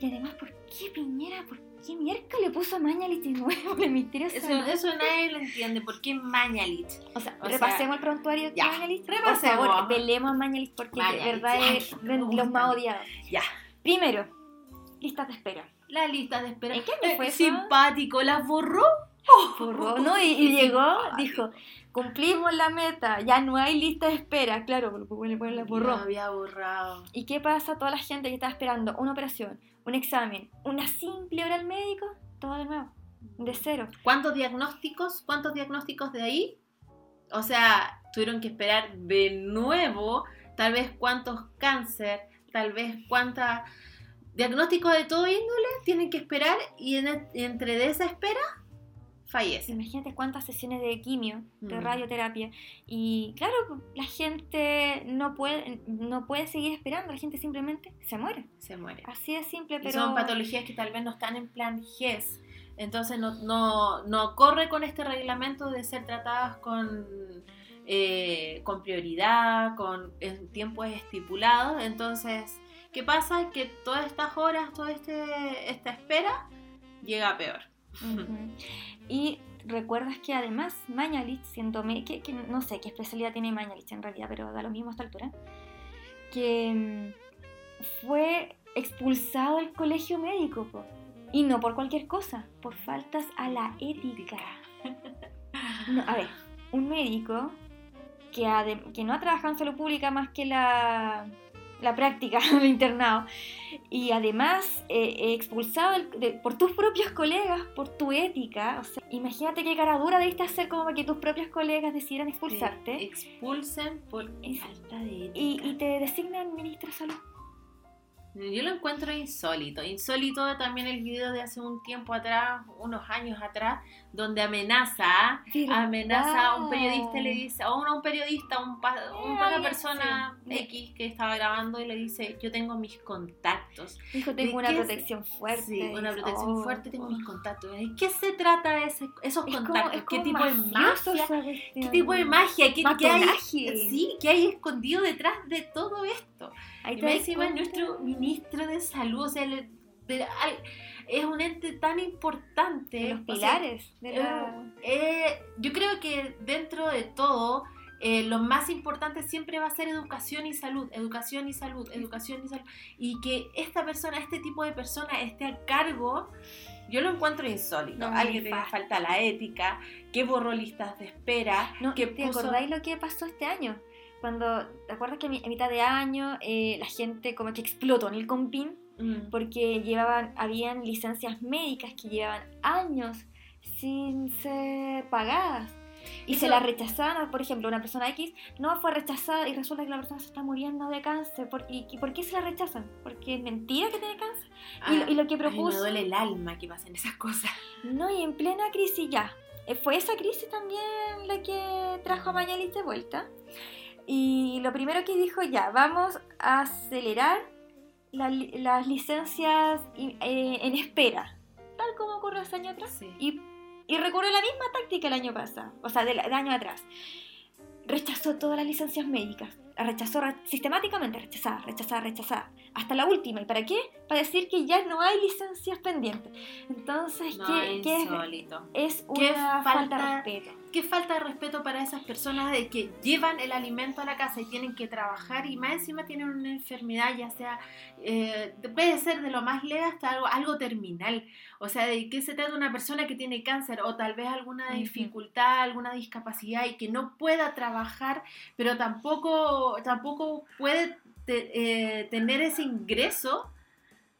Y además, ¿por qué Piñera? ¿Por qué miércoles le puso a Mañalich de nuevo el Ministerio de Eso, eso nadie lo entiende. ¿Por qué Mañalich? O sea, o repasemos el prontuario de Mañalich. Por repasemos. favor, velemos a Mañalich porque de Mañalich, verdad ya, es me de los más odiados. Ya. Primero, listas de espera. La lista de espera. ¿En qué año Eh, fue? Simpático, ¿las borró? Borró, ¿no? Y, y llegó, dijo, cumplimos la meta, ya no hay lista de espera. Claro, porque le ponen la borró. Había borrado. ¿Y qué pasa? Toda la gente que estaba esperando una operación, un examen, una simple hora al médico, todo de nuevo, de cero. ¿Cuántos diagnósticos? ¿Cuántos diagnósticos de ahí? O sea, tuvieron que esperar de nuevo, tal vez cuántos cáncer, tal vez cuántas diagnósticos de todo índole tienen que esperar y en- entre de esa espera fallece. Imagínate cuántas sesiones de quimio, de Mm. radioterapia. Y claro, la gente no puede, no puede seguir esperando, la gente simplemente se muere. Se muere. Así de simple, Y pero... son patologías que tal vez no están en plan GES. Entonces no, no, no corre con este reglamento de ser tratadas con, eh, con prioridad, con tiempos estipulados. Entonces, ¿qué pasa? Que todas estas horas, toda este, esta espera, llega peor. Ujú. Y recuerdas que además Mañalich, siendo que, que no sé qué especialidad tiene Mañalich en realidad, pero da lo mismo a esta altura, que mm, fue expulsado del colegio médico, po. y no por cualquier cosa, por faltas a la ética. A ver, un médico que no ha trabajado en salud pública más que la, la práctica del internado y además eh, expulsado del- de- por tus propios colegas, por tu ética. O sea, imagínate qué cara dura debiste hacer como para que tus propios colegas decidieran Te expulsarte expulsen por falta de ética. y, y te designan ministro de salud. Yo lo encuentro insólito. Insólito también el video de hace un tiempo atrás, unos años atrás, donde amenaza, amenaza a un periodista y le dice, o a un periodista, un, una persona X que estaba grabando y le dice, yo tengo mis contactos. Dijo, tengo una protección fuerte. Sí, una protección oh, fuerte, tengo mis contactos. ¿De qué se trata ese, esos contactos? ¿Qué tipo de magia? ¿Qué tipo de magia? ¿Qué, ¿qué hay, sí, ¿qué hay escondido detrás de todo esto? Ahí y encima nuestro ministro de salud, o sea, es un ente tan importante. los pilares. de la... Eh, yo creo que dentro de todo, eh, lo más importante siempre va a ser educación y salud, educación y salud, educación y salud. Y que esta persona, este tipo de persona esté a cargo, yo lo encuentro insólito. Alguien que le falta la ética, que borró listas de espera. No, que ¿Te acordáis lo que pasó este año? Cuando, ¿te acuerdas que a mitad de año eh, la gente como que explotó en el compín? Mm. Porque llevaban, habían licencias médicas que llevaban años sin ser pagadas. Y se la rechazaban, por ejemplo, una persona X no fue rechazada y resulta que la persona se está muriendo de cáncer. ¿Por, y, por qué se la rechazan? ¿Porque es mentira que tiene cáncer? y, lo, que propuso... me duele el alma que pasen esas cosas. No, y en plena crisis ya. Eh, fue esa crisis también la que trajo a Mañalich de vuelta. Y lo primero que dijo, ya, vamos a acelerar las licencias eh, en espera, tal como ocurrió hace año atrás. Y, y recurrió la misma táctica el año pasado, o sea, del, año atrás. Rechazó todas las licencias médicas, rechazó sistemáticamente, rechazada, rechazada, rechazada, hasta la última. ¿Y para qué? Para decir que ya no hay licencias pendientes. Entonces, ¿qué, es, es una falta de respeto qué falta de respeto para esas personas de que llevan el alimento a la casa y tienen que trabajar y más encima tienen una enfermedad, ya sea, eh, puede ser de lo más leve hasta algo, algo terminal. O sea, de qué se trata una persona que tiene cáncer o tal vez alguna dificultad, alguna discapacidad y que no pueda trabajar, pero tampoco, tampoco puede eh, tener ese ingreso.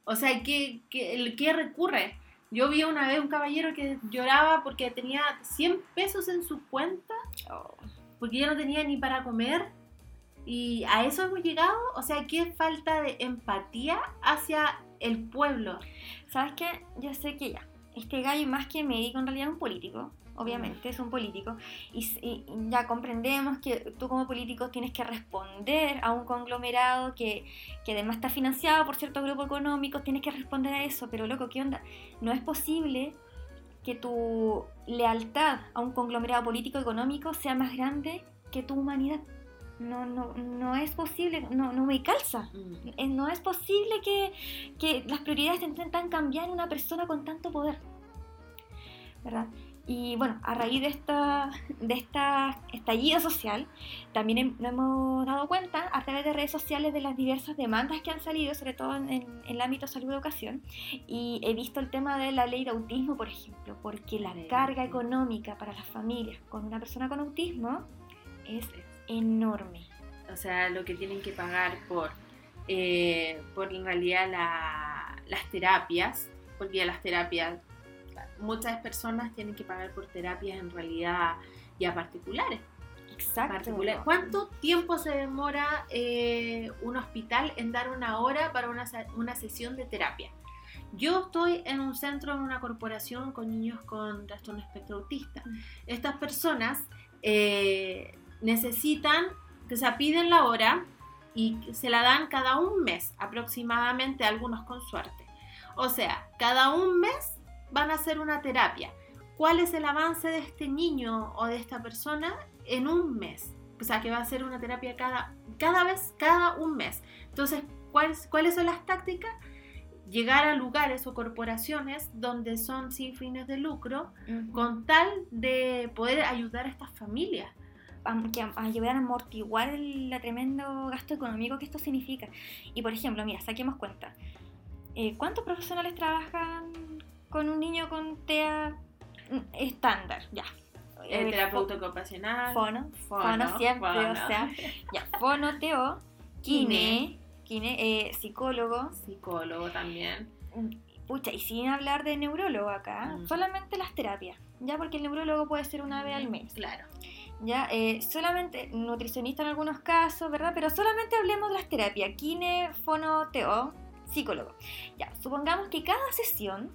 O sea, ¿qué, qué, ¿qué recurre? Yo vi una vez un caballero que lloraba porque tenía 100 pesos en su cuenta, oh. porque ya no tenía ni para comer. Y a eso hemos llegado. O sea, qué falta de empatía hacia el pueblo. ¿Sabes qué? Yo sé que ya. Este gallo, más que médico, en realidad es un político obviamente, es un político, y, ya comprendemos que tú como político tienes que responder a un conglomerado que, que, además está financiado por cierto grupo económico, tienes que responder a eso, pero loco, ¿qué onda? No es posible que tu lealtad a un conglomerado político económico sea más grande que tu humanidad. No, no, no es posible, no, no me calza. Mm. Eh, no es posible que, que las prioridades intentan cambiar en una persona con tanto poder. ¿Verdad? Y bueno, a raíz de esta, de esta estallido social, también nos hemos dado cuenta a través de redes sociales de las diversas demandas que han salido, sobre todo en, el ámbito salud-educación. Y he visto el tema de la ley de autismo, por ejemplo, porque la carga económica para las familias con una persona con autismo es enorme. O sea, lo que tienen que pagar por, eh, por en realidad las terapias, porque las terapias muchas personas tienen que pagar por terapias en realidad ya particulares. Exacto. ¿Cuánto tiempo se demora eh, un hospital en dar una hora para una, una, sesión de terapia? Yo estoy en un centro, en una corporación con niños con trastorno espectro autista. Mm. Estas personas eh, necesitan, que se piden la hora y se la dan cada un mes aproximadamente, algunos con suerte. O sea, cada un mes van a hacer una terapia. ¿Cuál es el avance de este niño o de esta persona en un mes? O sea, que va a hacer una terapia cada, cada vez, cada un mes. Entonces, ¿cuáles, ¿cuáles son las tácticas? Llegar a lugares o corporaciones donde son sin fines de lucro, con tal de poder ayudar a estas familias a, ayudar a amortiguar el tremendo gasto económico que esto significa. Y por ejemplo, mira, saquemos cuenta. Eh, ¿Cuántos profesionales trabajan con un niño con TEA estándar, ya. El terapeuta ocupacional. Fono, fono, siempre, o sea, ya, fono, teo, kine, kine, eh, psicólogo. Psicólogo también. Pucha, y sin hablar de neurólogo acá, mm. solamente las terapias, ya porque el neurólogo puede ser una vez al mes. Claro. Ya, eh, solamente nutricionista en algunos casos, ¿verdad? Pero solamente hablemos de las terapias, kine, fono, teo, psicólogo. Ya, supongamos que cada sesión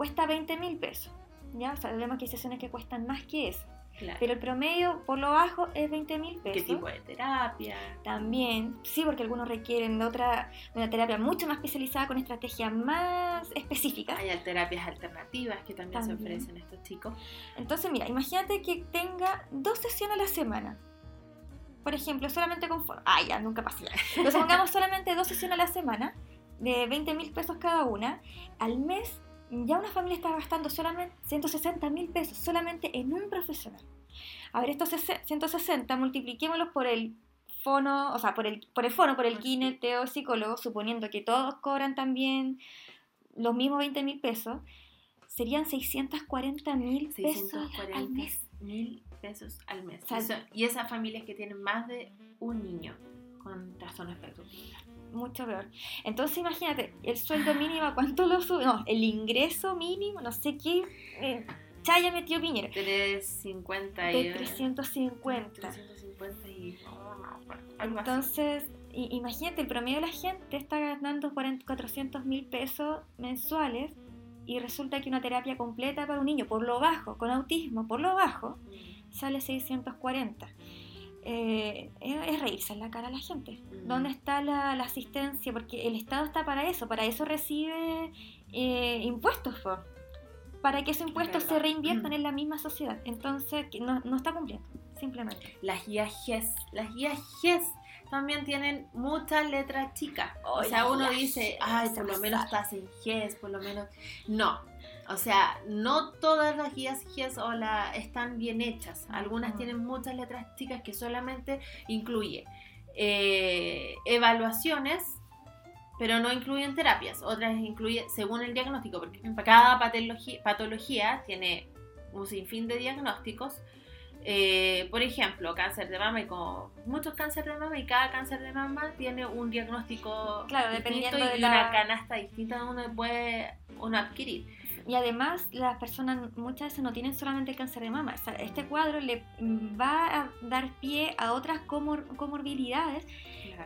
cuesta 20 mil pesos. Ya, sabemos que hay sesiones que cuestan más que eso. Claro. Pero el promedio por lo bajo es 20 mil pesos. ¿Qué tipo de terapia? También, sí, porque algunos requieren de otra, de una terapia mucho más especializada con estrategias más específicas. Hay terapias alternativas que también, También. se ofrecen estos chicos. Entonces, mira, imagínate que tenga dos sesiones a la semana. Por ejemplo, solamente con. Ah, ya, nunca pasa. Pero supongamos solamente dos sesiones a la semana, de 20 mil pesos cada una. Al mes, ya una familia está gastando solamente 160 mil pesos solamente en un profesional. A ver, estos sese- 160 multipliquémoslos por el fono, o sea, por el, por el fono, por el kineteo psicólogo, suponiendo que todos cobran también los mismos 20 mil pesos, serían 640 mil pesos al 640 mes. mil pesos al mes. O sea, y, esas familias que tienen más de un niño con trastorno espectro. Mucho peor. Entonces imagínate, el sueldo mínimo, ¿a ¿cuánto lo sube? No, el ingreso mínimo, no sé qué, eh, chaya metió Piñera. 350 y... De 350. 350 y... Entonces, i- imagínate, el promedio de la gente está ganando 40 400 mil pesos mensuales y resulta que una terapia completa para un niño, por lo bajo, con autismo, por lo bajo, Mm, sale 640. Eh, es, reírse en la cara a la gente. mm. ¿Dónde está la, la asistencia? Porque el Estado está para eso, para eso recibe eh, impuestos, po. para que esos impuestos se reinviertan Mm. en la misma sociedad. Entonces, no, no está cumpliendo, simplemente. Las guías GES. Las guías GES también tienen muchas letras chicas. O Oh, sea, las uno dice, ay, por lo pasaron". menos estás en GES, por lo menos... No. O sea, no todas las guías GES o la, están bien hechas. Algunas tienen muchas letras chicas que solamente incluye eh, evaluaciones, pero no incluyen terapias. Otras incluye según el diagnóstico, porque cada patología, patología tiene un sinfín de diagnósticos. Eh, por ejemplo, cáncer de mama y como muchos cánceres de mama y cada cáncer de mama tiene un diagnóstico Claro, distinto y de una canasta distinta donde puede uno adquirir. Y además, las personas muchas veces no tienen solamente cáncer de mama. O sea, este cuadro le va a dar pie a otras comor- comorbilidades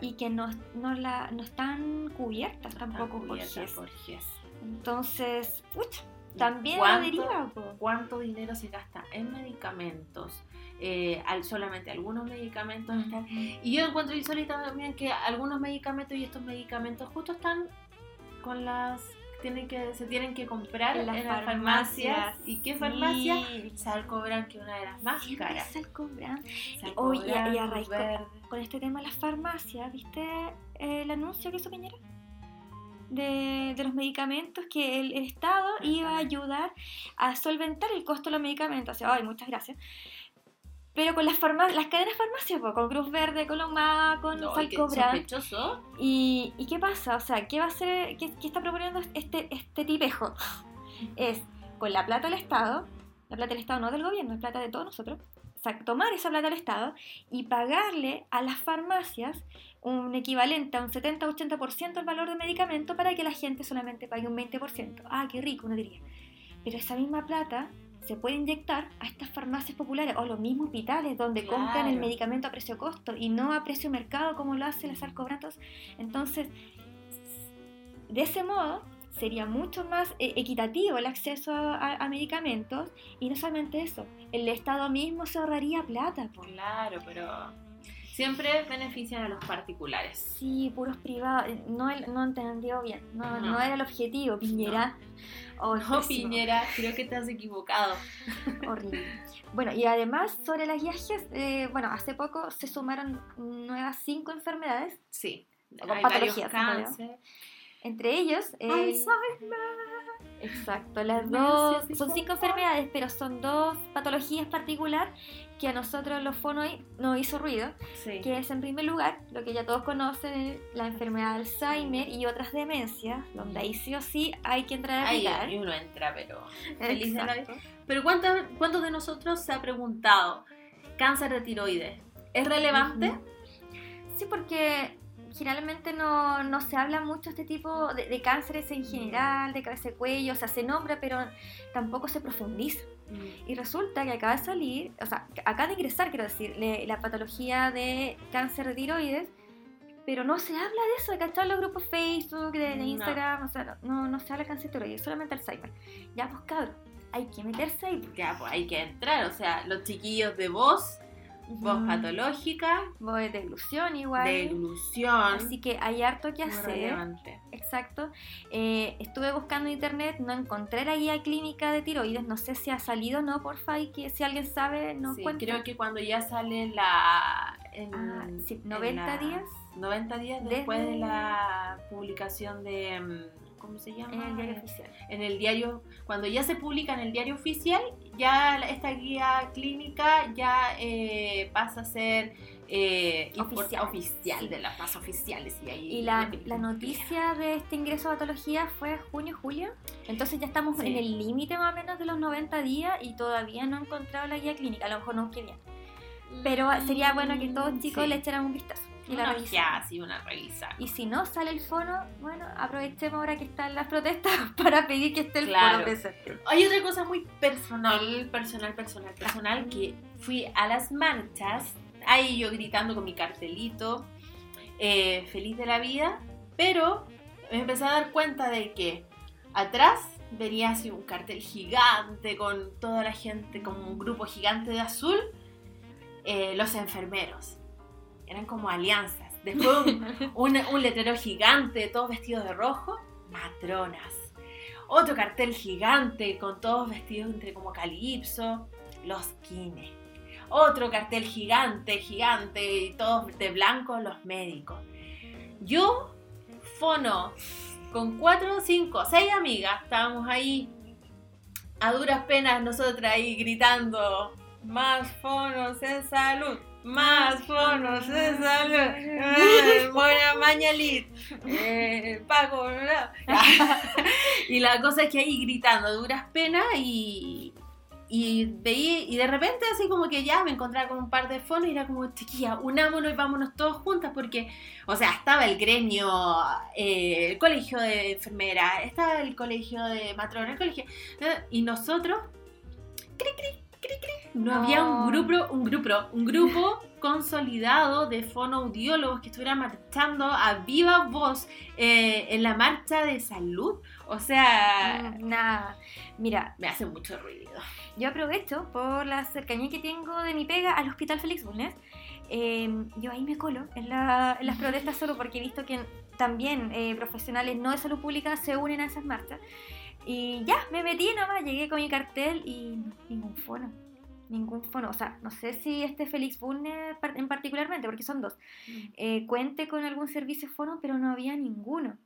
y que no, no, la, no están cubiertas tampoco por GES. por GES. Entonces, pucha, también la ¿Cuánto- deriva. po. ¿Cuánto dinero se gasta en medicamentos? Eh, al, solamente algunos medicamentos están Y yo encuentro insólito también que algunos medicamentos y estos medicamentos justo están con las tienen que se tienen que comprar en las, farmacias. ¿Y qué sí. farmacia? Salcobran que una de las más Siempre caras. Salcobran. Salcobran, Oye, y a- y a raíz Cruz Verde. Con este tema de las farmacias, ¿viste eh, el anuncio que hizo Piñera? De, de los medicamentos que el, el Estado iba a ayudar a solventar el costo de los medicamentos. O sea, ay, muchas gracias. Pero con las, farma- las cadenas farmacias, po, con Cruz Verde, con Lomada, con No, sospechoso. ¿Y, ¿Y qué pasa? O sea, ¿qué va a hacer? ¿Qué, qué está proponiendo este, este tipejo? Es con la plata del Estado, la plata del Estado no del gobierno, es plata de todos nosotros, o sea, tomar esa plata del Estado y pagarle a las farmacias un equivalente a un 70-80% del valor del medicamento para que la gente solamente pague un 20%. Ah, qué rico, uno diría. Pero esa misma plata se puede inyectar a estas farmacias populares o los mismos hospitales donde compran el medicamento a precio costo y no a precio mercado como lo hace las Arcobrantos. Entonces, de ese modo sería mucho más eh, equitativo el acceso a, a medicamentos y no solamente eso, el Estado mismo se ahorraría plata. po. Claro, pero siempre benefician a los particulares. Sí, puros privados, eh, no, no entendió bien, no, No. no era el objetivo, Piñera. Oh, No. Piñera, creo que te has equivocado. Horrible. Bueno, y además sobre las guías, GES, eh, bueno, hace poco se sumaron nuevas cinco enfermedades, Sí. Hay varios patologías, realidad. cáncer. entre ellos... eh, Alzheimer. Exacto, las dos, son cinco enfermedades, pero son dos patologías particular que a nosotros los fonoid nos hizo ruido, Sí. que es en primer lugar, lo que ya todos conocen, la enfermedad de Alzheimer y otras demencias, donde ahí sí o sí hay que entrar a Ahí aplicar. y uno entra, pero feliz de la vida. Pero ¿cuántos, ¿cuántos de nosotros se ha preguntado cáncer de tiroides? ¿Es relevante? Sí, porque generalmente no, no se habla mucho este tipo de, de cánceres en general, de cabeza de cuello, o sea, se nombra, pero tampoco se profundiza. Mm. Y resulta que acaba de salir, o sea, acaba de ingresar, quiero decir, le- la patología de cáncer de tiroides pero no se habla de eso, ¿cachai? Los grupos Facebook, de, de No. Instagram, o sea, no, no, no se habla de cáncer de tiroides, solamente Alzheimer. Ya, pues cabrón, hay que meterse ahí. Ya, pues hay que entrar. O sea, los chiquillos de voz, voz patológica, Voz de ilusión igual. de ilusión. Así que hay harto que hacer. relevante. Exacto. Eh, estuve buscando en internet, no encontré la guía clínica de tiroides. No sé si ha salido o no, porfa, y que si alguien sabe, nos Sí, creo que cuando ya sale la. en- Ah, sí, en 90 la- días 90 días Desde- después de la publicación de. mm, ¿Cómo se llama? en el diario Eh, oficial. en el diario, cuando ya se publica en el diario oficial, ya esta guía clínica ya eh, pasa a ser eh, Oficial. oficial, de las más oficiales. Y, ahí Y la, la noticia de este ingreso a patología fue junio-julio. Entonces ya estamos Sí. en el límite más o menos de los 90 días y todavía no he encontrado la guía clínica. A lo mejor no busqué bien. Pero sería bueno que todos chicos Sí. le echaran un vistazo y la una ojeada, sí, una revisa. Y si no sale el fono, bueno, aprovechemos ahora que están las protestas para pedir que esté el Claro. fono presente. Hay otra cosa muy personal, personal, personal, personal, que fui a las marchas, ahí yo gritando con mi cartelito, eh, feliz de la vida, pero me empecé a dar cuenta de que atrás venía así un cartel gigante con toda la gente, como un grupo gigante de azul, eh, los enfermeros. Eran como alianzas. Después un, un, un letrero gigante, todos vestidos de rojo, matronas. Otro cartel gigante con todos vestidos entre como calipso, los kine. Otro cartel gigante, gigante, y todos de blanco, los médicos. Yo, Fono, con cuatro, cinco, seis amigas, estábamos ahí a duras penas nosotras ahí gritando, más fonos en salud, más fonos en salud, buena mañalit, eh, Paco, ¿no? y la cosa es que ahí gritando duras penas y, y veía, y de repente así como que ya me encontraba con un par de fonos y era como, chiquilla, unámonos y vámonos todos juntas porque, o sea, estaba el gremio, eh, el colegio de enfermera, estaba el colegio de matrona, el colegio, y nosotros, cri, cri, cri, cri, no, No. había un grupo, un grupo, un grupo consolidado de fonoaudiólogos que estuvieran marchando a viva voz eh, en la marcha de salud. O sea, Mm, Nada. Mira, me hace mucho ruido. yo aprovecho por la cercanía que tengo de mi pega al Hospital Félix Bulnes. Eh, yo ahí me colo en, la- en las protestas solo porque he visto que también eh, profesionales no de salud pública se unen a esas marchas. Y ya, me metí nomás, llegué con mi cartel y ningún fono. Ningún fono. O sea, no sé si este Félix Bulnes par- en particularmente, porque son dos, eh, cuente con algún servicio fono, pero no había ninguno.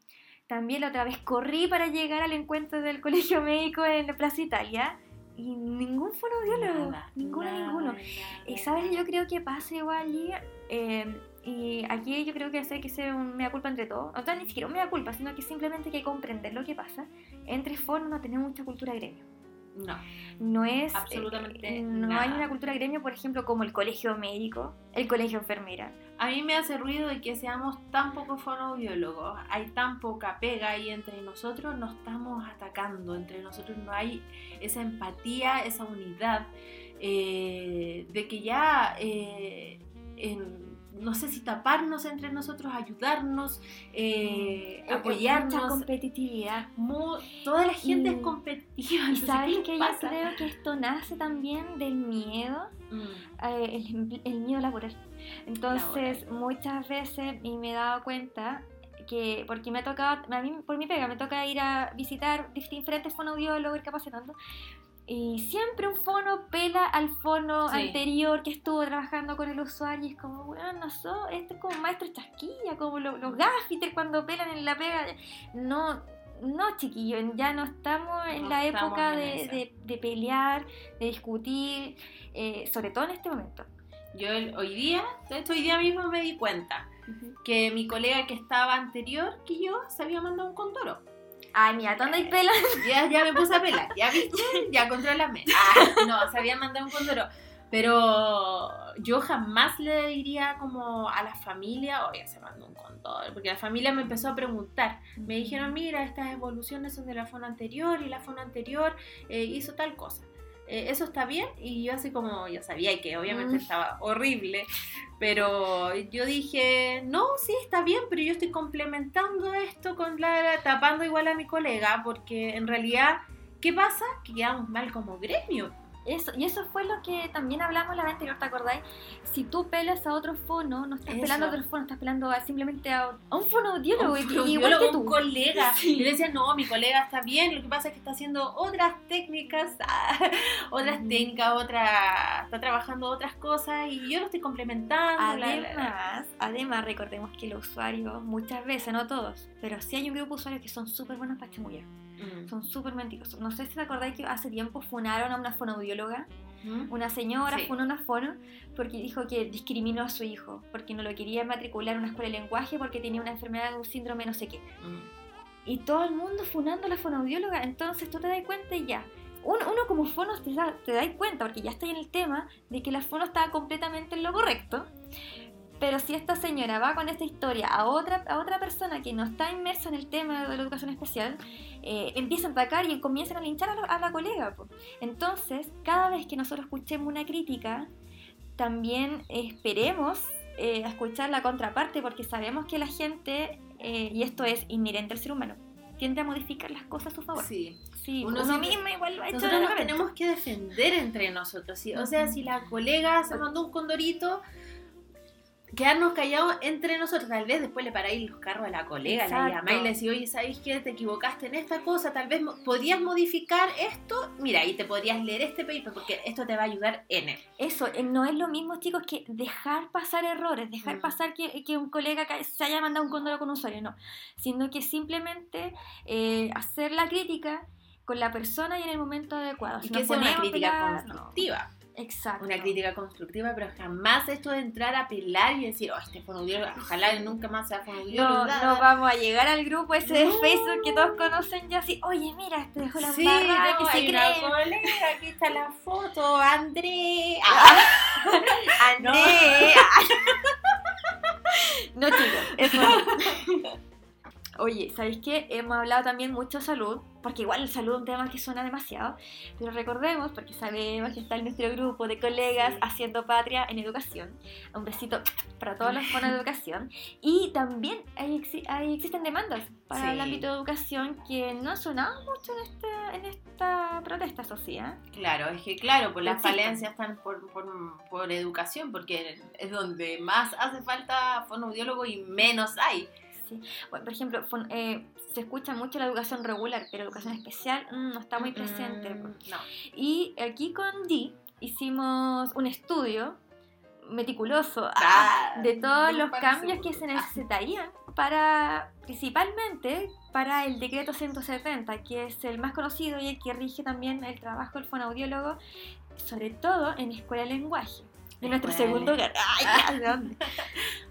También la otra vez corrí para llegar al encuentro del colegio médico en la Plaza Italia y ningún fonoaudiólogo, Nada, ninguno, nada, ninguno. nada, Y sabes, yo creo que pasa igual allí, eh, y aquí yo creo que hay que ser un mea culpa entre todos, o sea, ni siquiera un mea culpa, sino que simplemente hay que comprender lo que pasa. Entre fonos no tenemos mucha cultura gremio. No, No es. Absolutamente eh, no nada. hay una cultura gremio, por ejemplo, como el colegio médico, el colegio enfermera. a mí me hace ruido de que seamos tan pocos fonoaudiólogos, hay tan poca pega y entre nosotros nos estamos atacando, entre nosotros no hay esa empatía, esa unidad, eh, de que ya, eh, en- no sé si taparnos entre nosotros, ayudarnos, eh, Mucha apoyarnos. competitividad. Mu- toda la gente Y- es competitiva. Y entonces, sabes ¿qué que yo creo que esto nace también del miedo Mm. eh, el, el miedo laboral. Entonces, muchas veces, y me he dado cuenta que, porque me ha tocado, a mí por mi pega, me toca ir a visitar dif- diferentes fonoaudiólogos, ir capacitando, y siempre un fono pela al fono Sí. anterior que estuvo trabajando con el usuario, y es como, bueno, no so, esto es como maestro chasquilla, como lo- los gaffiters cuando pelan en la pega. No, no, chiquillos, ya no estamos en No la estamos época en de, de- de pelear, de discutir, eh, sobre todo en este momento. Yo el- hoy día, de hecho hoy día mismo me di cuenta que mi colega que estaba anterior que yo se había mandado un condoro. Ay, mira, ¿dónde hay pela? Ya, me puse a pelar, ya viste, ya controlame. Ah, no, se había mandado un condoro. Pero yo jamás le diría como a la familia, oye, se mandó un condoro, porque la familia me empezó a preguntar. Me dijeron, mira, estas evoluciones son de la fono anterior y la fono anterior eh, hizo tal cosa. Eh, ¿eso está bien? Y yo así como, ya sabía que obviamente Mm. estaba horrible, pero yo dije, no, sí está bien, pero yo estoy complementando esto con la, tapando igual a mi colega, porque en realidad, ¿qué pasa? Que quedamos mal como gremio. Eso, y eso fue lo que también hablamos la vez anterior, ¿te acordáis? Si tú pelas a otro fono, no estás Eso. pelando a otro fono, estás pelando a- simplemente a, a un fonoaudiólogo, Un biólogo, igual que un tú. colega. Sí. Yo le decía, no, mi colega está bien, lo que pasa es que está haciendo otras técnicas, otras Ujú. técnicas, otra, está trabajando otras cosas y yo lo estoy complementando. la, la, la. Además, además, recordemos que los usuarios, muchas veces, no todos, pero sí hay un grupo de usuarios que son súper buenos para chamullar, Mm. son súper mentirosos. No sé si te acordáis que hace tiempo funaron a una fonoaudióloga, ¿Mm? una señora Sí. funó una fono porque dijo que discriminó a su hijo, porque no lo quería matricular en una escuela de lenguaje porque tenía una enfermedad, un síndrome no sé qué. Mm. Y todo el mundo funando a la fonoaudióloga, entonces tú te das cuenta y ya. Uno, uno como fono te, da, te das cuenta, porque ya estoy en el tema, de que la fono estaba completamente en lo correcto. Pero si esta señora va con esta historia a otra, a otra persona que no está inmersa en el tema de la educación especial, eh, empiezan a atacar y comienzan a linchar a la, a la colega. po. Entonces, cada vez que nosotros escuchemos una crítica, también esperemos eh, escuchar la contraparte, porque sabemos que la gente, eh, y esto es inherente al ser humano, tiende a modificar las cosas a su favor. Sí. Sí, Uno mismo igual lo ha hecho Nosotros nos tenemos que defender entre nosotros. ¿sí? O sea, si la colega se mandó un condorito, quedarnos callados entre nosotros. Tal vez después le paráis los carros a la colega, la Exacto. llamáis y le decís, oye, ¿sabéis que te equivocaste en esta cosa? Tal vez podrías modificar esto. Mira, y te podrías leer este paper porque esto te va a ayudar en él. Eso, eh, no es lo mismo, chicos, que dejar pasar errores, dejar Mm. pasar que, que un colega se haya mandado un cóndor con un usuario, no. Sino que simplemente eh, hacer la crítica con la persona y en el momento adecuado. Y que sea una crítica pelear, no. Exacto. Una crítica constructiva, pero jamás esto de entrar a pelar y decir, oh, este fonoaudiólogo, ojalá él nunca más sea fonoaudiólogo. No, no da". vamos a llegar al grupo ese de No. Facebook que todos conocen ya así, oye, mira, te dejo la Sí, no, que se colega, aquí está la foto, André. Ah, André. No, chicos, eso no. Oye, ¿sabéis qué? Hemos hablado también mucho de salud, porque igual el salud es un tema que suena demasiado, pero recordemos, porque sabemos que está en nuestro grupo de colegas Sí. haciendo patria en educación. Un besito para todos los de educación. Y también hay, hay- existen demandas para Sí. el ámbito de educación que no han sonado mucho en esta, en esta protesta social. Claro, es que claro, pues las falencias están por, por, por educación, porque es donde más hace falta fonoaudiólogo y menos hay. Sí. Bueno, por ejemplo, eh, se escucha mucho la educación regular, pero educación especial mm, no está muy presente. Mm, no. Y aquí con Di hicimos un estudio meticuloso Ah, de todos los cambios que se necesitarían para, principalmente, para el decreto 170, que es el más conocido y el que rige también el trabajo del fonoaudiólogo, sobre todo en escuela de lenguaje. De nuestro segundo hogar. Ay, ya, ¿de dónde?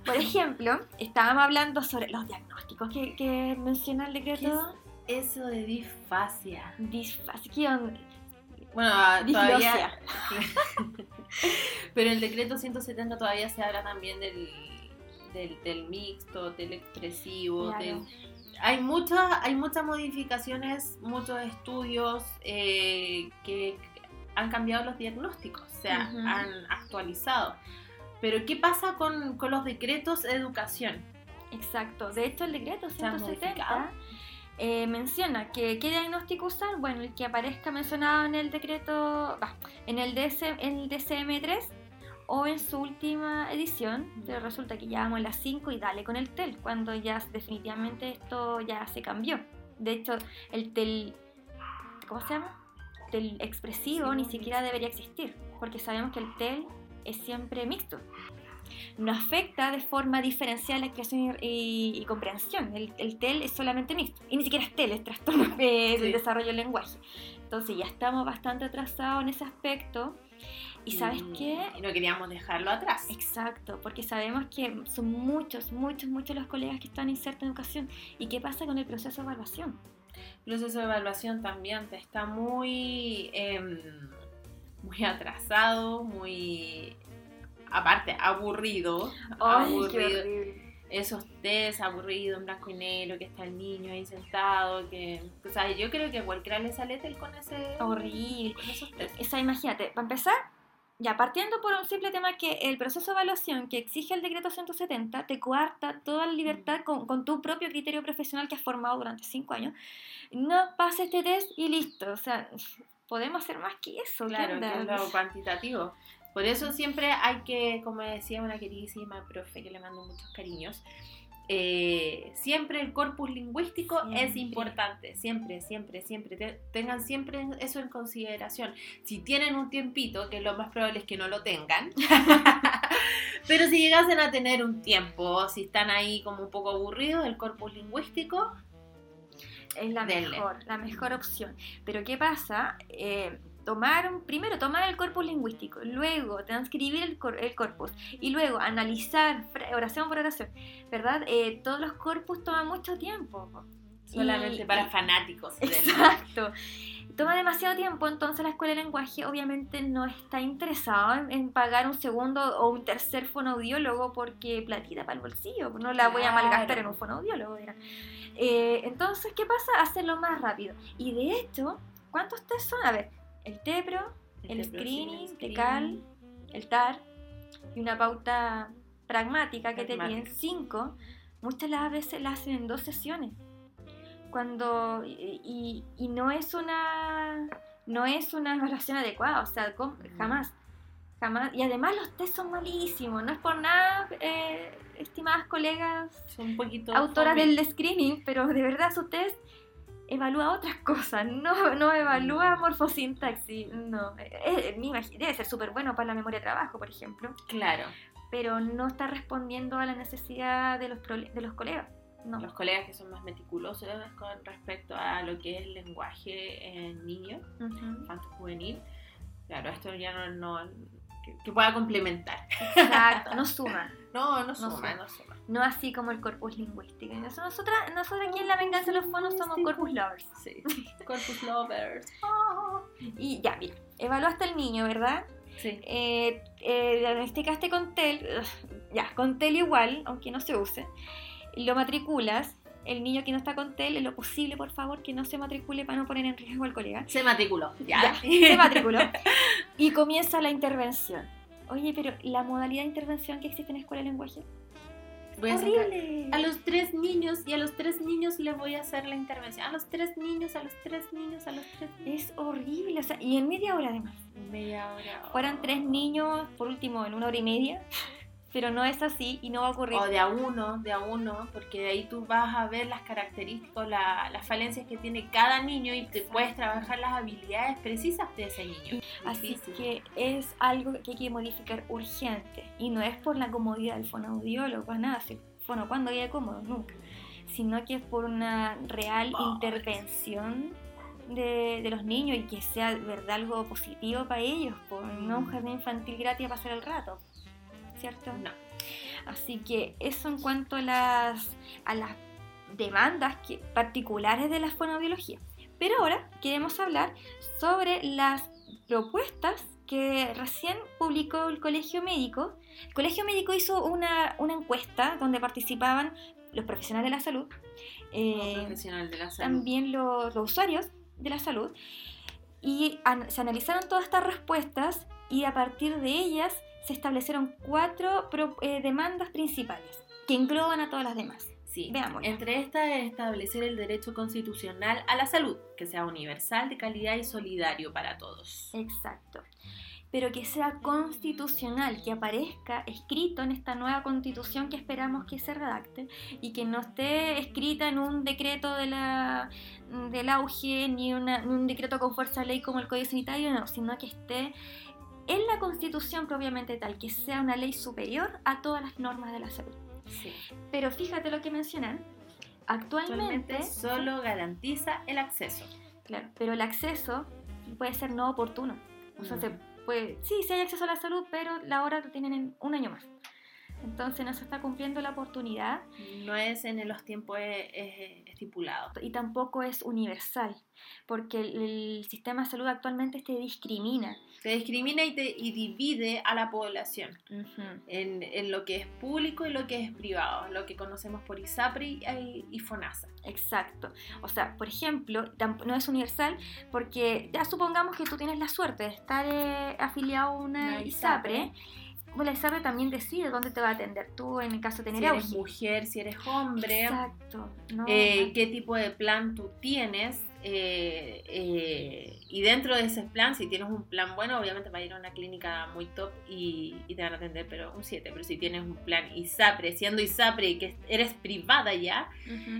Por ejemplo, estábamos hablando sobre los diagnósticos que, que menciona el decreto. Eso de disfasia. Disfasia. ¿Qué onda? Bueno, todavía. Disglosia. Pero en el decreto 170 todavía se habla también del, del, del mixto, del expresivo. Claro. del- Hay, muchas, hay muchas modificaciones, muchos estudios eh, que han cambiado los diagnósticos, o sea, Ujú. han actualizado. Pero ¿qué pasa con, con los decretos de educación? Exacto. De hecho, el decreto ¿Se han 170 modificado? eh, menciona que qué diagnóstico usar. Bueno, el que aparezca mencionado en el decreto, va, en el, DC, en el DCM3 o en su última edición, pero resulta que ya vamos a las 5 y dale con el TEL, cuando ya definitivamente esto ya se cambió. De hecho, el TEL, ¿cómo se llama? TEL expresivo ni siquiera debería existir, porque sabemos que el TEL es siempre mixto. No afecta de forma diferencial la creación y, y- y comprensión. El, el TEL es solamente mixto. Y ni siquiera es TEL, es trastorno eh, Sí. del desarrollo del lenguaje. Entonces ya estamos bastante atrasados en ese aspecto. ¿Y sabes Mm, qué? Y no queríamos dejarlo atrás. Exacto, porque sabemos que son muchos, muchos, muchos los colegas que están insertos en educación. ¿Y qué pasa con el proceso de evaluación? Proceso de evaluación también está muy, em, muy atrasado, muy, aparte, aburrido. aburrido. esos test aburridos en blanco y negro, que está el niño ahí sentado, que, o sea, yo creo que a cualquiera le sale tel con ese Horrible. con esos test. Esa, imagínate, para empezar, ya partiendo por un simple tema que el proceso de evaluación que exige el decreto 170 te coarta toda la libertad con, con tu propio criterio profesional que has formado durante cinco años. No pases este test y listo. O sea, podemos hacer más que eso. ¿qué Claro, que es lo cuantitativo. Por eso siempre hay que, como decía una queridísima profe que le mando muchos cariños, eh, siempre el corpus lingüístico es importante, siempre, siempre, siempre. Te- tengan siempre eso en consideración. Si tienen un tiempito, que lo más probable es que no lo tengan, pero si llegasen a tener un tiempo, si están ahí como un poco aburridos, el corpus lingüístico, es la Denle. mejor, la mejor opción. Pero ¿qué pasa? Eh, tomar un- primero tomar el corpus lingüístico, luego transcribir el, cor- el corpus y luego analizar oración por oración, ¿verdad? Eh, todos los corpus toman mucho tiempo. po. solamente Y- para y- fanáticos. del- Exacto. Toma demasiado tiempo, entonces la escuela de lenguaje obviamente no está interesada en, en pagar un segundo o un tercer fonoaudiólogo porque platita para el bolsillo, no la voy a malgastar en un fonoaudiólogo. Eh, entonces, ¿qué pasa? Hacerlo más rápido. Y de hecho, ¿cuántos test son? A ver, el TEPRO, el screening, próximo TECAL, el TAR y una pauta pragmática que te Pragmática. piden cinco, muchas las veces las hacen en dos sesiones. Cuando y, no es una no es una evaluación adecuada, o sea, jamás, jamás. Y además los test son malísimos, no es por nada, eh, estimadas colegas Son un poquito autoras fome. del screening, pero de verdad su test evalúa otras cosas, no, no evalúa morfosintaxis, no. Eh, me imagino- debe ser súper bueno para la memoria de trabajo, por ejemplo, Claro, pero no está respondiendo a la necesidad de los, de los colegas. No. los colegas que son más meticulosos con respecto a lo que es el lenguaje en niños, infanto juvenil, claro, esto ya no, no- que, que pueda complementar. Exacto, no suma. No, no suma, suma. no suma. No así como el corpus lingüístico. Eso Nosotras, nosotras aquí en La Venganza de los Fonos somos corpus lovers. Sí, corpus lovers. Y ya, mira, evaluaste al niño, ¿verdad? Sí. eh, eh, diagnosticaste con TEL, ya, con TEL igual, aunque no se use, lo matriculas, el niño que no está con TEL, en lo posible, por favor, que no se matricule para no poner en riesgo al colega. Se matriculó, ya. Ya, se matriculó. Y comienza la intervención. Oye, pero la modalidad de intervención que existe en la escuela de lenguaje. Voy a sacar a los tres niños y a los tres niños les voy a hacer la intervención. A los tres niños, a los tres niños, a los tres niños. Es horrible, o sea, y en media hora además. Media hora. Fueran tres niños, por último, en una hora y media, pero no es así y no va a ocurrir. O de a uno, de a uno, porque de ahí tú vas a ver las características, la- las falencias que tiene cada niño y te puedes trabajar las habilidades precisas de ese niño. Así Difícil. que es algo que hay que modificar urgente. Y no es por la comodidad del fonoaudiólogo, nada. Si el fono, ¿cuándo había cómodo? Nunca. Sino que es por una real Oh. intervención de, de los niños y que sea verdad algo positivo para ellos. Por, no un jardín infantil gratis a pasar el rato. ¿Cierto? No. Así que eso en cuanto a las, a las demandas que, particulares de la fonoaudiología. Pero ahora queremos hablar sobre las propuestas que recién publicó el Colegio Médico. El Colegio Médico hizo una, una encuesta donde participaban los profesionales de la salud, eh, profesional de la salud. también los, los usuarios de la salud, y an- se analizaron todas estas respuestas y a partir de ellas se establecieron cuatro pro- eh, demandas principales que engloban a todas las demás. Sí. Veámosla. Entre estas es establecer el derecho constitucional a la salud, que sea universal, de calidad y solidario para todos. Exacto. Pero que sea constitucional, que aparezca escrito en esta nueva constitución que esperamos que se redacte y que no esté escrita en un decreto de la, del auge ni, una- ni un decreto con fuerza de ley como el Código Sanitario, no, sino que esté en la constitución propiamente tal, que sea una ley superior a todas las normas de la salud. Sí. Pero fíjate lo que mencionan. Actualmente, Actualmente solo garantiza el acceso. Claro, pero el acceso puede ser no oportuno. O sea, Mm. se puede, sí, sí hay acceso a la salud, pero la hora lo tienen en un año más. Entonces no se está cumpliendo la oportunidad No es en los tiempos eh, eh, estipulados. y tampoco es universal, porque el, sistema de salud actualmente te discrimina. Se discrimina y, te, y divide a la población en, en lo que es público y lo que es privado, lo que conocemos por ISAPRI y, y FONASA. Exacto. O sea, por ejemplo, no es universal porque ya supongamos que tú tienes la suerte de estar eh, afiliado a una Una ISAPRE. ISAPRE. La ISAPRE también decide dónde te va a atender tú en el caso de tener Si eres auge. mujer, si eres hombre, Exacto. No, eh, qué tipo de plan tú tienes. eh, eh, y dentro de ese plan, si tienes un plan bueno, obviamente va a ir a una clínica muy top y, y te van a atender, pero un 7. Pero si tienes un plan ISAPRE, siendo ISAPRE y que eres privada ya,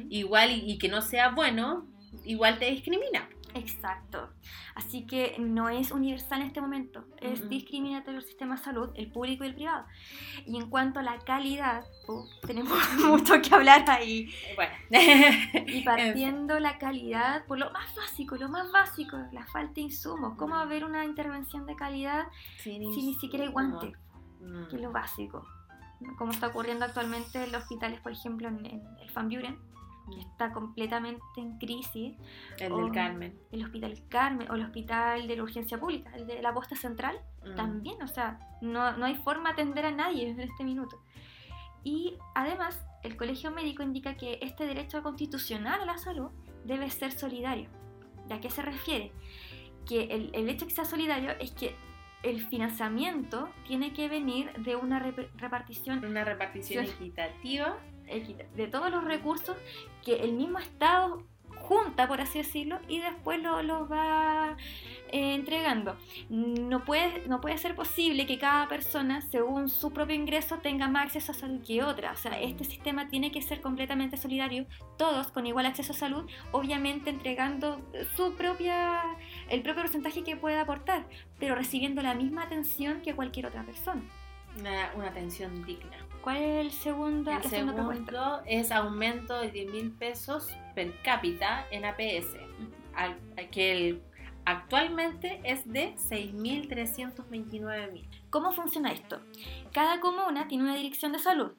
igual y, y que no sea bueno, igual te discrimina. Exacto. Así que no es universal en este momento. Es discriminatorio el sistema de salud, el público y el privado. Y en cuanto a la calidad, tenemos mucho que hablar ahí. Bueno, Y partiendo la calidad por lo más básico, lo más básico, la falta de insumos. ¿Cómo va a haber una intervención de calidad si ni siquiera hay guantes? Mm. Que es lo básico. Como está ocurriendo actualmente en los hospitales, por ejemplo, en, en el Van Buren, que está completamente en crisis. El o del Carmen. El Hospital Carmen o el Hospital de la Urgencia Pública, el de la Posta Central, Mm. también, o sea, no, no hay forma de atender a nadie en este minuto. Y además, el Colegio Médico indica que este derecho constitucional a la salud debe ser solidario. ¿De a qué se refiere? Que el, el hecho de que sea solidario es que el financiamiento tiene que venir de una rep- repartición Una repartición equitativa. equita- de todos los recursos que el mismo Estado junta, por así decirlo, y después los lo va eh, entregando. No puede, no puede ser posible que cada persona, según su propio ingreso, tenga más acceso a salud que otra. O sea, este sistema tiene que ser completamente solidario, todos con igual acceso a salud, obviamente entregando su propia, el propio porcentaje que pueda aportar, pero recibiendo la misma atención que cualquier otra persona. Una, una atención digna. ¿Cuál es el segundo, El la segunda propuesta? segundo es aumento de 10 mil pesos per cápita en APS, que el- actualmente es de 6.329 mil. ¿Cómo funciona esto? Cada comuna tiene una dirección de salud.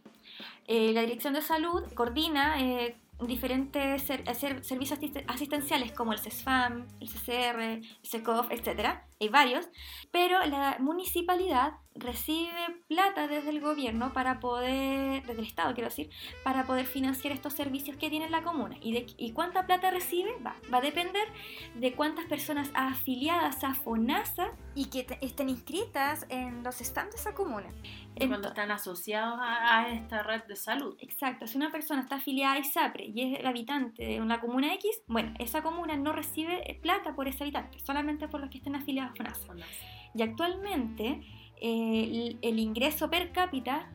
Eh, la dirección de salud coordina eh, diferentes ser- ser- servicios asist- asistenciales como el CESFAM, el CCR, el SECOF, etc. Hay varios, pero la municipalidad recibe plata desde el gobierno para poder, desde el Estado quiero decir, para poder financiar estos servicios que tiene la comuna. ¿Y, de, y cuánta plata recibe? Va, va a depender de cuántas personas afiliadas a FONASA y que estén inscritas en los stands de esa comuna. Cuando Ento- están asociados a, a esta red de salud. Exacto, si una persona está afiliada a ISAPRE y es el habitante de una comuna X, bueno, esa comuna no recibe plata por ese habitante, solamente por los que estén afiliados a FONASA. Y actualmente eh, el, el ingreso per cápita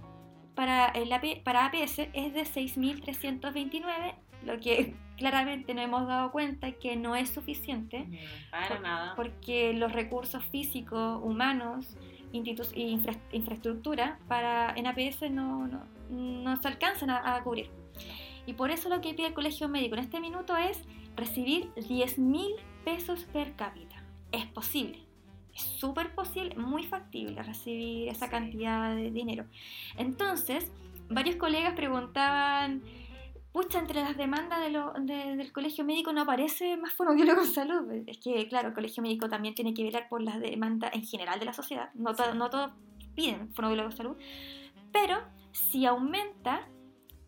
para, el AP para APS es de 6.329, lo que claramente nos hemos dado cuenta que no es suficiente. Para Por- nada. porque los recursos físicos, humanos e infra- infraestructura para en APS no, no, no se alcanzan a, a cubrir. Y por eso lo que pide el colegio médico en este minuto es recibir 10 mil pesos per cápita. Es posible. Es súper posible, muy factible recibir esa cantidad de dinero. Entonces, varios colegas preguntaban, pucha, entre las demandas de lo- de- del colegio médico no aparece más fonoaudiólogo en salud. Es que, claro, el colegio médico también tiene que velar por las demandas en general de la sociedad. No, to- no todos piden fonoaudiólogo en salud. Pero si aumenta,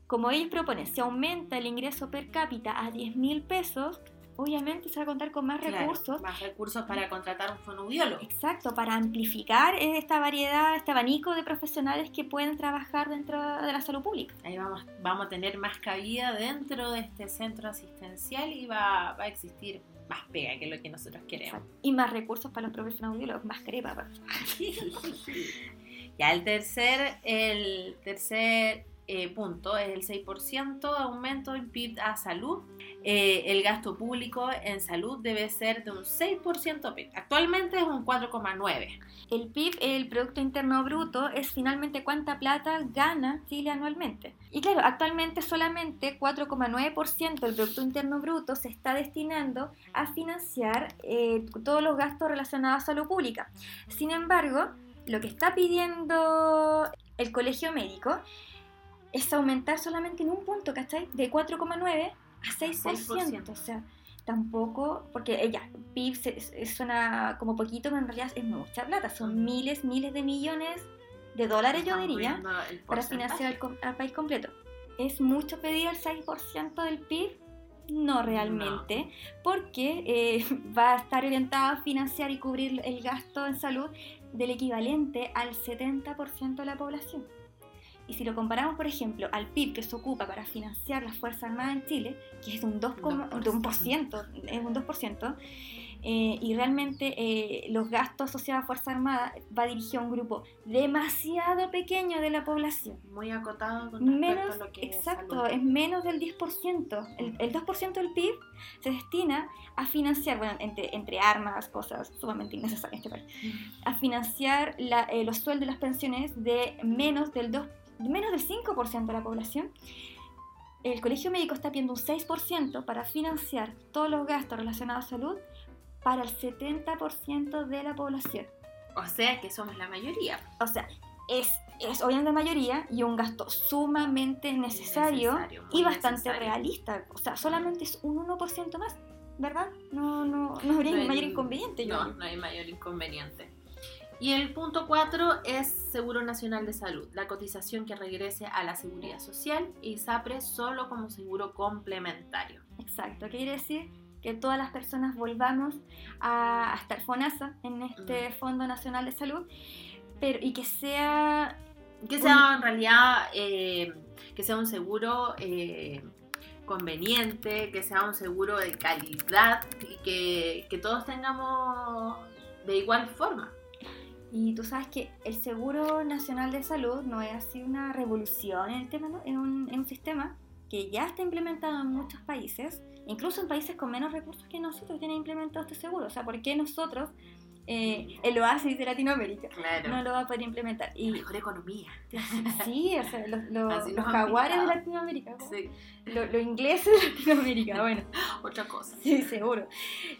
como ellos proponen, si aumenta el ingreso per cápita a 10 mil pesos, obviamente se va a contar con más Claro, recursos. Más recursos para contratar un fonoaudiólogo. Exacto, para amplificar esta variedad, este abanico de profesionales que pueden trabajar dentro de la salud pública. Ahí vamos, vamos a tener más cabida dentro de este centro asistencial y va, va a existir más pega que lo que nosotros queremos. Y más recursos para los propios fonoaudiólogos, más crepa. pa. ya el tercer, el tercer eh, punto es el 6% de aumento del PIB a salud. Eh, el gasto público en salud debe ser de un 6% PIB. Actualmente es un 4,9%. El PIB, el Producto Interno Bruto, es finalmente cuánta plata gana Chile anualmente. Y claro, actualmente solamente 4,9% del Producto Interno Bruto se está destinando a financiar eh, todos los gastos relacionados a salud pública. Sin embargo, lo que está pidiendo el colegio médico es aumentar solamente en un punto, ¿cachai? De 4,9 a 6%. O sea, tampoco, porque ella, PIB se, suena como poquito, pero en realidad es mucha plata. Son miles, miles de millones de dólares, yo diría, para financiar al, país completo. ¿Es mucho pedir el 6% del PIB? No realmente, porque eh, va a estar orientado a financiar y cubrir el gasto en salud del equivalente al 70% de la población. Y si lo comparamos, por ejemplo, al PIB que se ocupa para financiar las Fuerzas Armadas en Chile, que es de un 2%, de un es un 2%, eh, y realmente eh, los gastos asociados a Fuerza Armada va dirigido a un grupo demasiado pequeño de la población. Muy acotado con menos, a lo que Exacto, es, menos del 10%. El, el, 2% del PIB se destina a financiar, bueno, entre, entre armas, cosas sumamente innecesarias este país, a financiar la, eh, los sueldos y las pensiones de menos del 2% menos del 5% de la población, el colegio médico está pidiendo un 6% para financiar todos los gastos relacionados a salud para el 70% de la población. O sea que somos la mayoría. O sea, es, es obviamente mayoría y un gasto sumamente necesario, y bastante realista. O sea, solamente es un 1% más, ¿verdad? No, no, no habría mayor inconveniente. No, no hay mayor inconveniente. Y el punto 4 es Seguro Nacional de Salud, la cotización que regrese a la Seguridad Social y SAPRE solo como seguro complementario. Exacto, ¿qué quiere decir? Que todas las personas volvamos a, estar FONASA en este Fondo Nacional de Salud, pero y que sea... Que sea en realidad, eh, que sea un seguro... Eh, conveniente, que sea un seguro de calidad y que, que todos tengamos de igual forma. Y tú sabes que el Seguro Nacional de Salud no es así una revolución en el tema, ¿no? es, un, es un sistema que ya está implementado en muchos países, incluso en países con menos recursos que nosotros tienen implementado este seguro. O sea, ¿por qué nosotros eh, el oasis de Latinoamérica. No lo va a poder implementar. Y, mejor economía. Sí, o sea, los, los, jaguares de Latinoamérica. Sí. Los, ingleses de Latinoamérica, bueno. Otra cosa. Sí, seguro.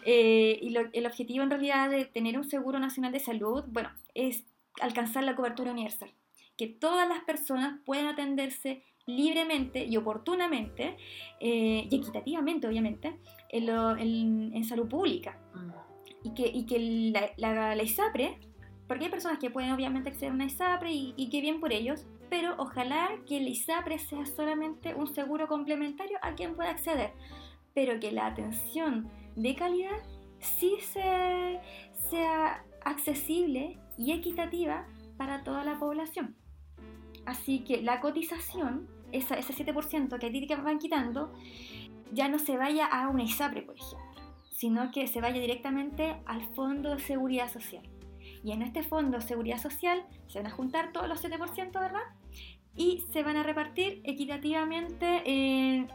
Eh, y el objetivo en realidad de tener un seguro nacional de salud, bueno, es alcanzar la cobertura universal. Que todas las personas puedan atenderse libremente y oportunamente eh, y equitativamente, obviamente, en, en, salud pública. Mm y que, y que la, la, ISAPRE, porque hay personas que pueden obviamente acceder a una ISAPRE y, y qué bien por ellos, pero ojalá que el ISAPRE sea solamente un seguro complementario a quien pueda acceder, pero que la atención de calidad sí se, sea accesible y equitativa para toda la población. Así que la cotización, esa, ese 7% que a ti te van quitando, ya no se vaya a una ISAPRE, por ejemplo sino que se vaya directamente al Fondo de Seguridad Social. Y en este Fondo de Seguridad Social se van a juntar todos los 7%, ¿verdad? Y se van a repartir equitativamente eh,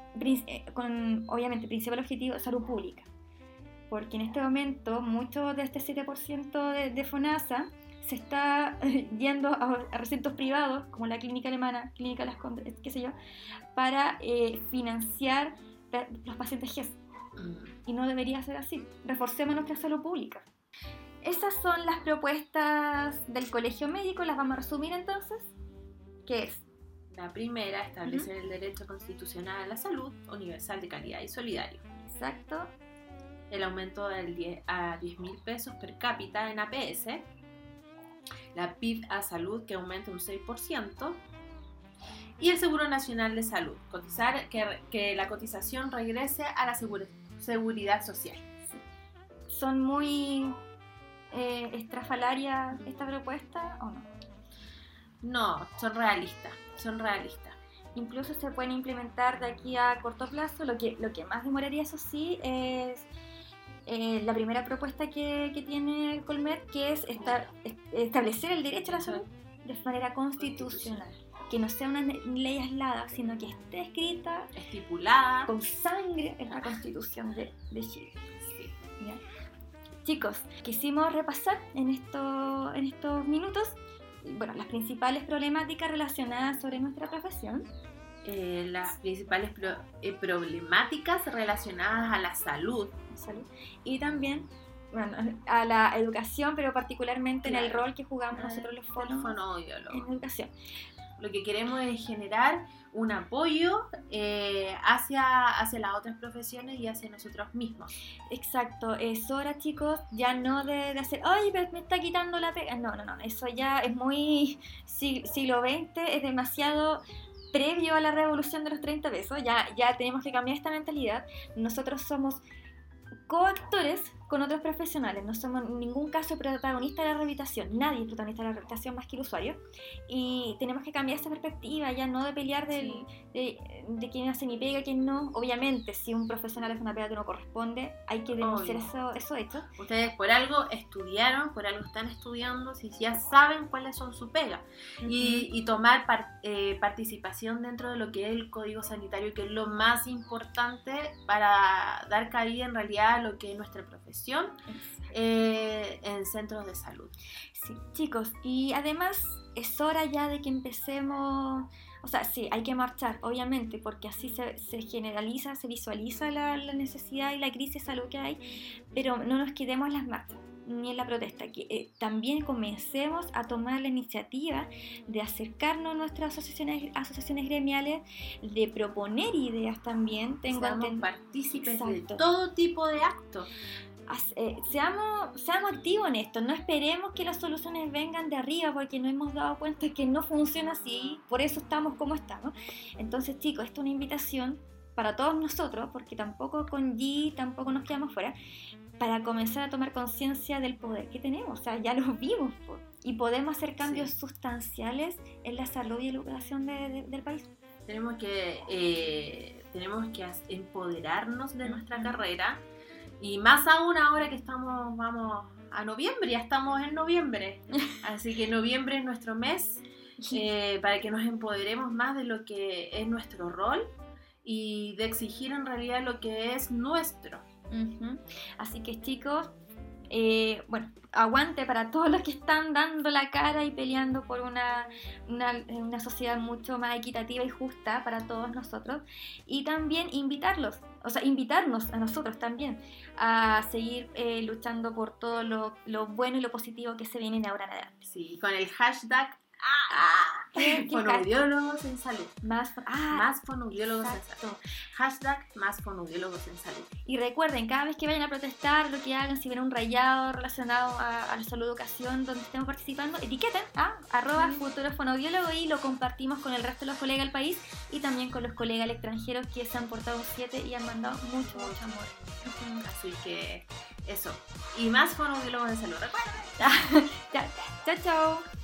con, obviamente, principal objetivo, salud pública. Porque en este momento mucho de este 7% de, de, FONASA se está yendo a, recintos privados, como la clínica alemana, clínica Las Condes, qué sé yo, para eh, financiar los pacientes GES. Mm y no debería ser así. Reforcemos nuestra salud pública. Esas son las propuestas del colegio médico, las vamos a resumir entonces. ¿Qué es? La primera, establecer el derecho constitucional a la salud, universal de calidad y solidario. Exacto. El aumento del 10, a 10 mil pesos per cápita en APS. La PIB a salud que aumenta un 6%. Y el Seguro Nacional de Salud, cotizar, que, que la cotización regrese a la seguridad seguridad social. ¿Son muy eh, estrafalarias esta propuesta o no? No, son realistas, son realistas. Incluso se pueden implementar de aquí a corto plazo. Lo que, lo que más demoraría, eso sí, es eh, la primera propuesta que, que tiene el Colmet, que es establecer el derecho a la salud de manera constitucional que no sea una ley aislada, sino que esté escrita, estipulada, con sangre en la constitución de, Chile. Chicos, quisimos repasar en, esto, en estos minutos bueno, las principales problemáticas relacionadas sobre nuestra profesión. Eh, las principales eh, problemáticas relacionadas a la salud. salud. Y también bueno, a la educación, pero particularmente en el rol que jugamos nosotros los fonoaudiólogo. en educación. Lo que queremos es generar un apoyo eh, hacia, hacia las otras profesiones y hacia nosotros mismos. Exacto, es hora chicos, ya no de, hacer, ay, pero me está quitando la pega. No, no, no, eso ya es muy sig- siglo XX, es demasiado previo a la revolución de los 30 pesos, ya, ya tenemos que cambiar esta mentalidad. Nosotros somos coactores con otros profesionales, no somos en ningún caso protagonistas de la rehabilitación, nadie es protagonista de la rehabilitación más que el usuario, y tenemos que cambiar esa perspectiva, ya no de pelear del, de, de quién hace mi pega, quién no. Obviamente, si un profesional hace una pega que no corresponde, hay que denunciar eso, eso hecho. Ustedes por algo estudiaron, por algo están estudiando, si ya saben cuáles son sus pegas. y, y tomar par- eh, participación dentro de lo que es el código sanitario, que es lo más importante para dar cabida en realidad a lo que es nuestra profesión eh, en centros de salud. Sí, chicos, y además es hora ya de que empecemos, o sea, sí, hay que marchar, obviamente, porque así se, se generaliza, se visualiza la, la necesidad y la crisis de salud que hay, pero no nos quedemos en las marchas ni en la protesta, que eh, también comencemos a tomar la iniciativa de acercarnos a nuestras asociaciones, asociaciones gremiales, de proponer ideas también. Tengo Seamos partícipes Exacto. de todo tipo de actos. Eh, seamos, seamos activos en esto, no esperemos que las soluciones vengan de arriba porque nos hemos dado cuenta que no funciona así, por eso estamos como estamos. Entonces chicos, esto es una invitación para todos nosotros, porque tampoco con G tampoco nos quedamos fuera, para comenzar a tomar conciencia del poder que tenemos, o sea, ya lo vimos y podemos hacer cambios Sí. sustanciales en la salud y educación de- de- del país. Tenemos que, eh, tenemos que empoderarnos de nuestra carrera y más aún ahora que estamos, vamos a noviembre, ya estamos en noviembre. Así que noviembre es nuestro mes eh, para que nos empoderemos más de lo que es nuestro rol y de exigir en realidad lo que es nuestro. Así que chicos, eh, bueno, aguante para todos los que están dando la cara y peleando por una, una, una sociedad mucho más equitativa y justa para todos nosotros. Y también invitarlos, o sea, invitarnos a nosotros también a seguir eh, luchando por todo lo, lo bueno y lo positivo que se viene de ahora en adelante. Sí, con el hashtag ¿Qué- qué fonoaudiólogos en salud. Más, ah, Más fonoaudiólogos en salud. Hashtag más fonoaudiólogos en salud. Y recuerden, cada vez que vayan a protestar, lo que hagan, si ven un rayado relacionado a, a la salud educación donde estemos participando, etiqueten a arroba Ujú. futuro fonoaudiólogo y lo compartimos con el resto de los colegas del país y también con los colegas del extranjero que se han portado un 7 y han mandado mucho, mucho amor. Así que eso. Y más fonoaudiólogos en salud. Recuerden. Chao, chao.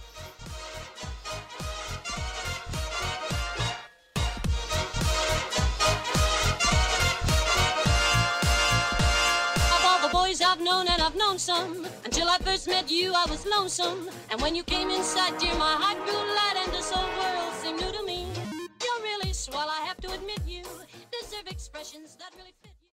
I've known, and I've known some, until I first met you, I was lonesome. And when you came inside, dear, my heart grew light, and this whole world seemed new to me. You're really swell, I have to admit you deserve expressions that really fit.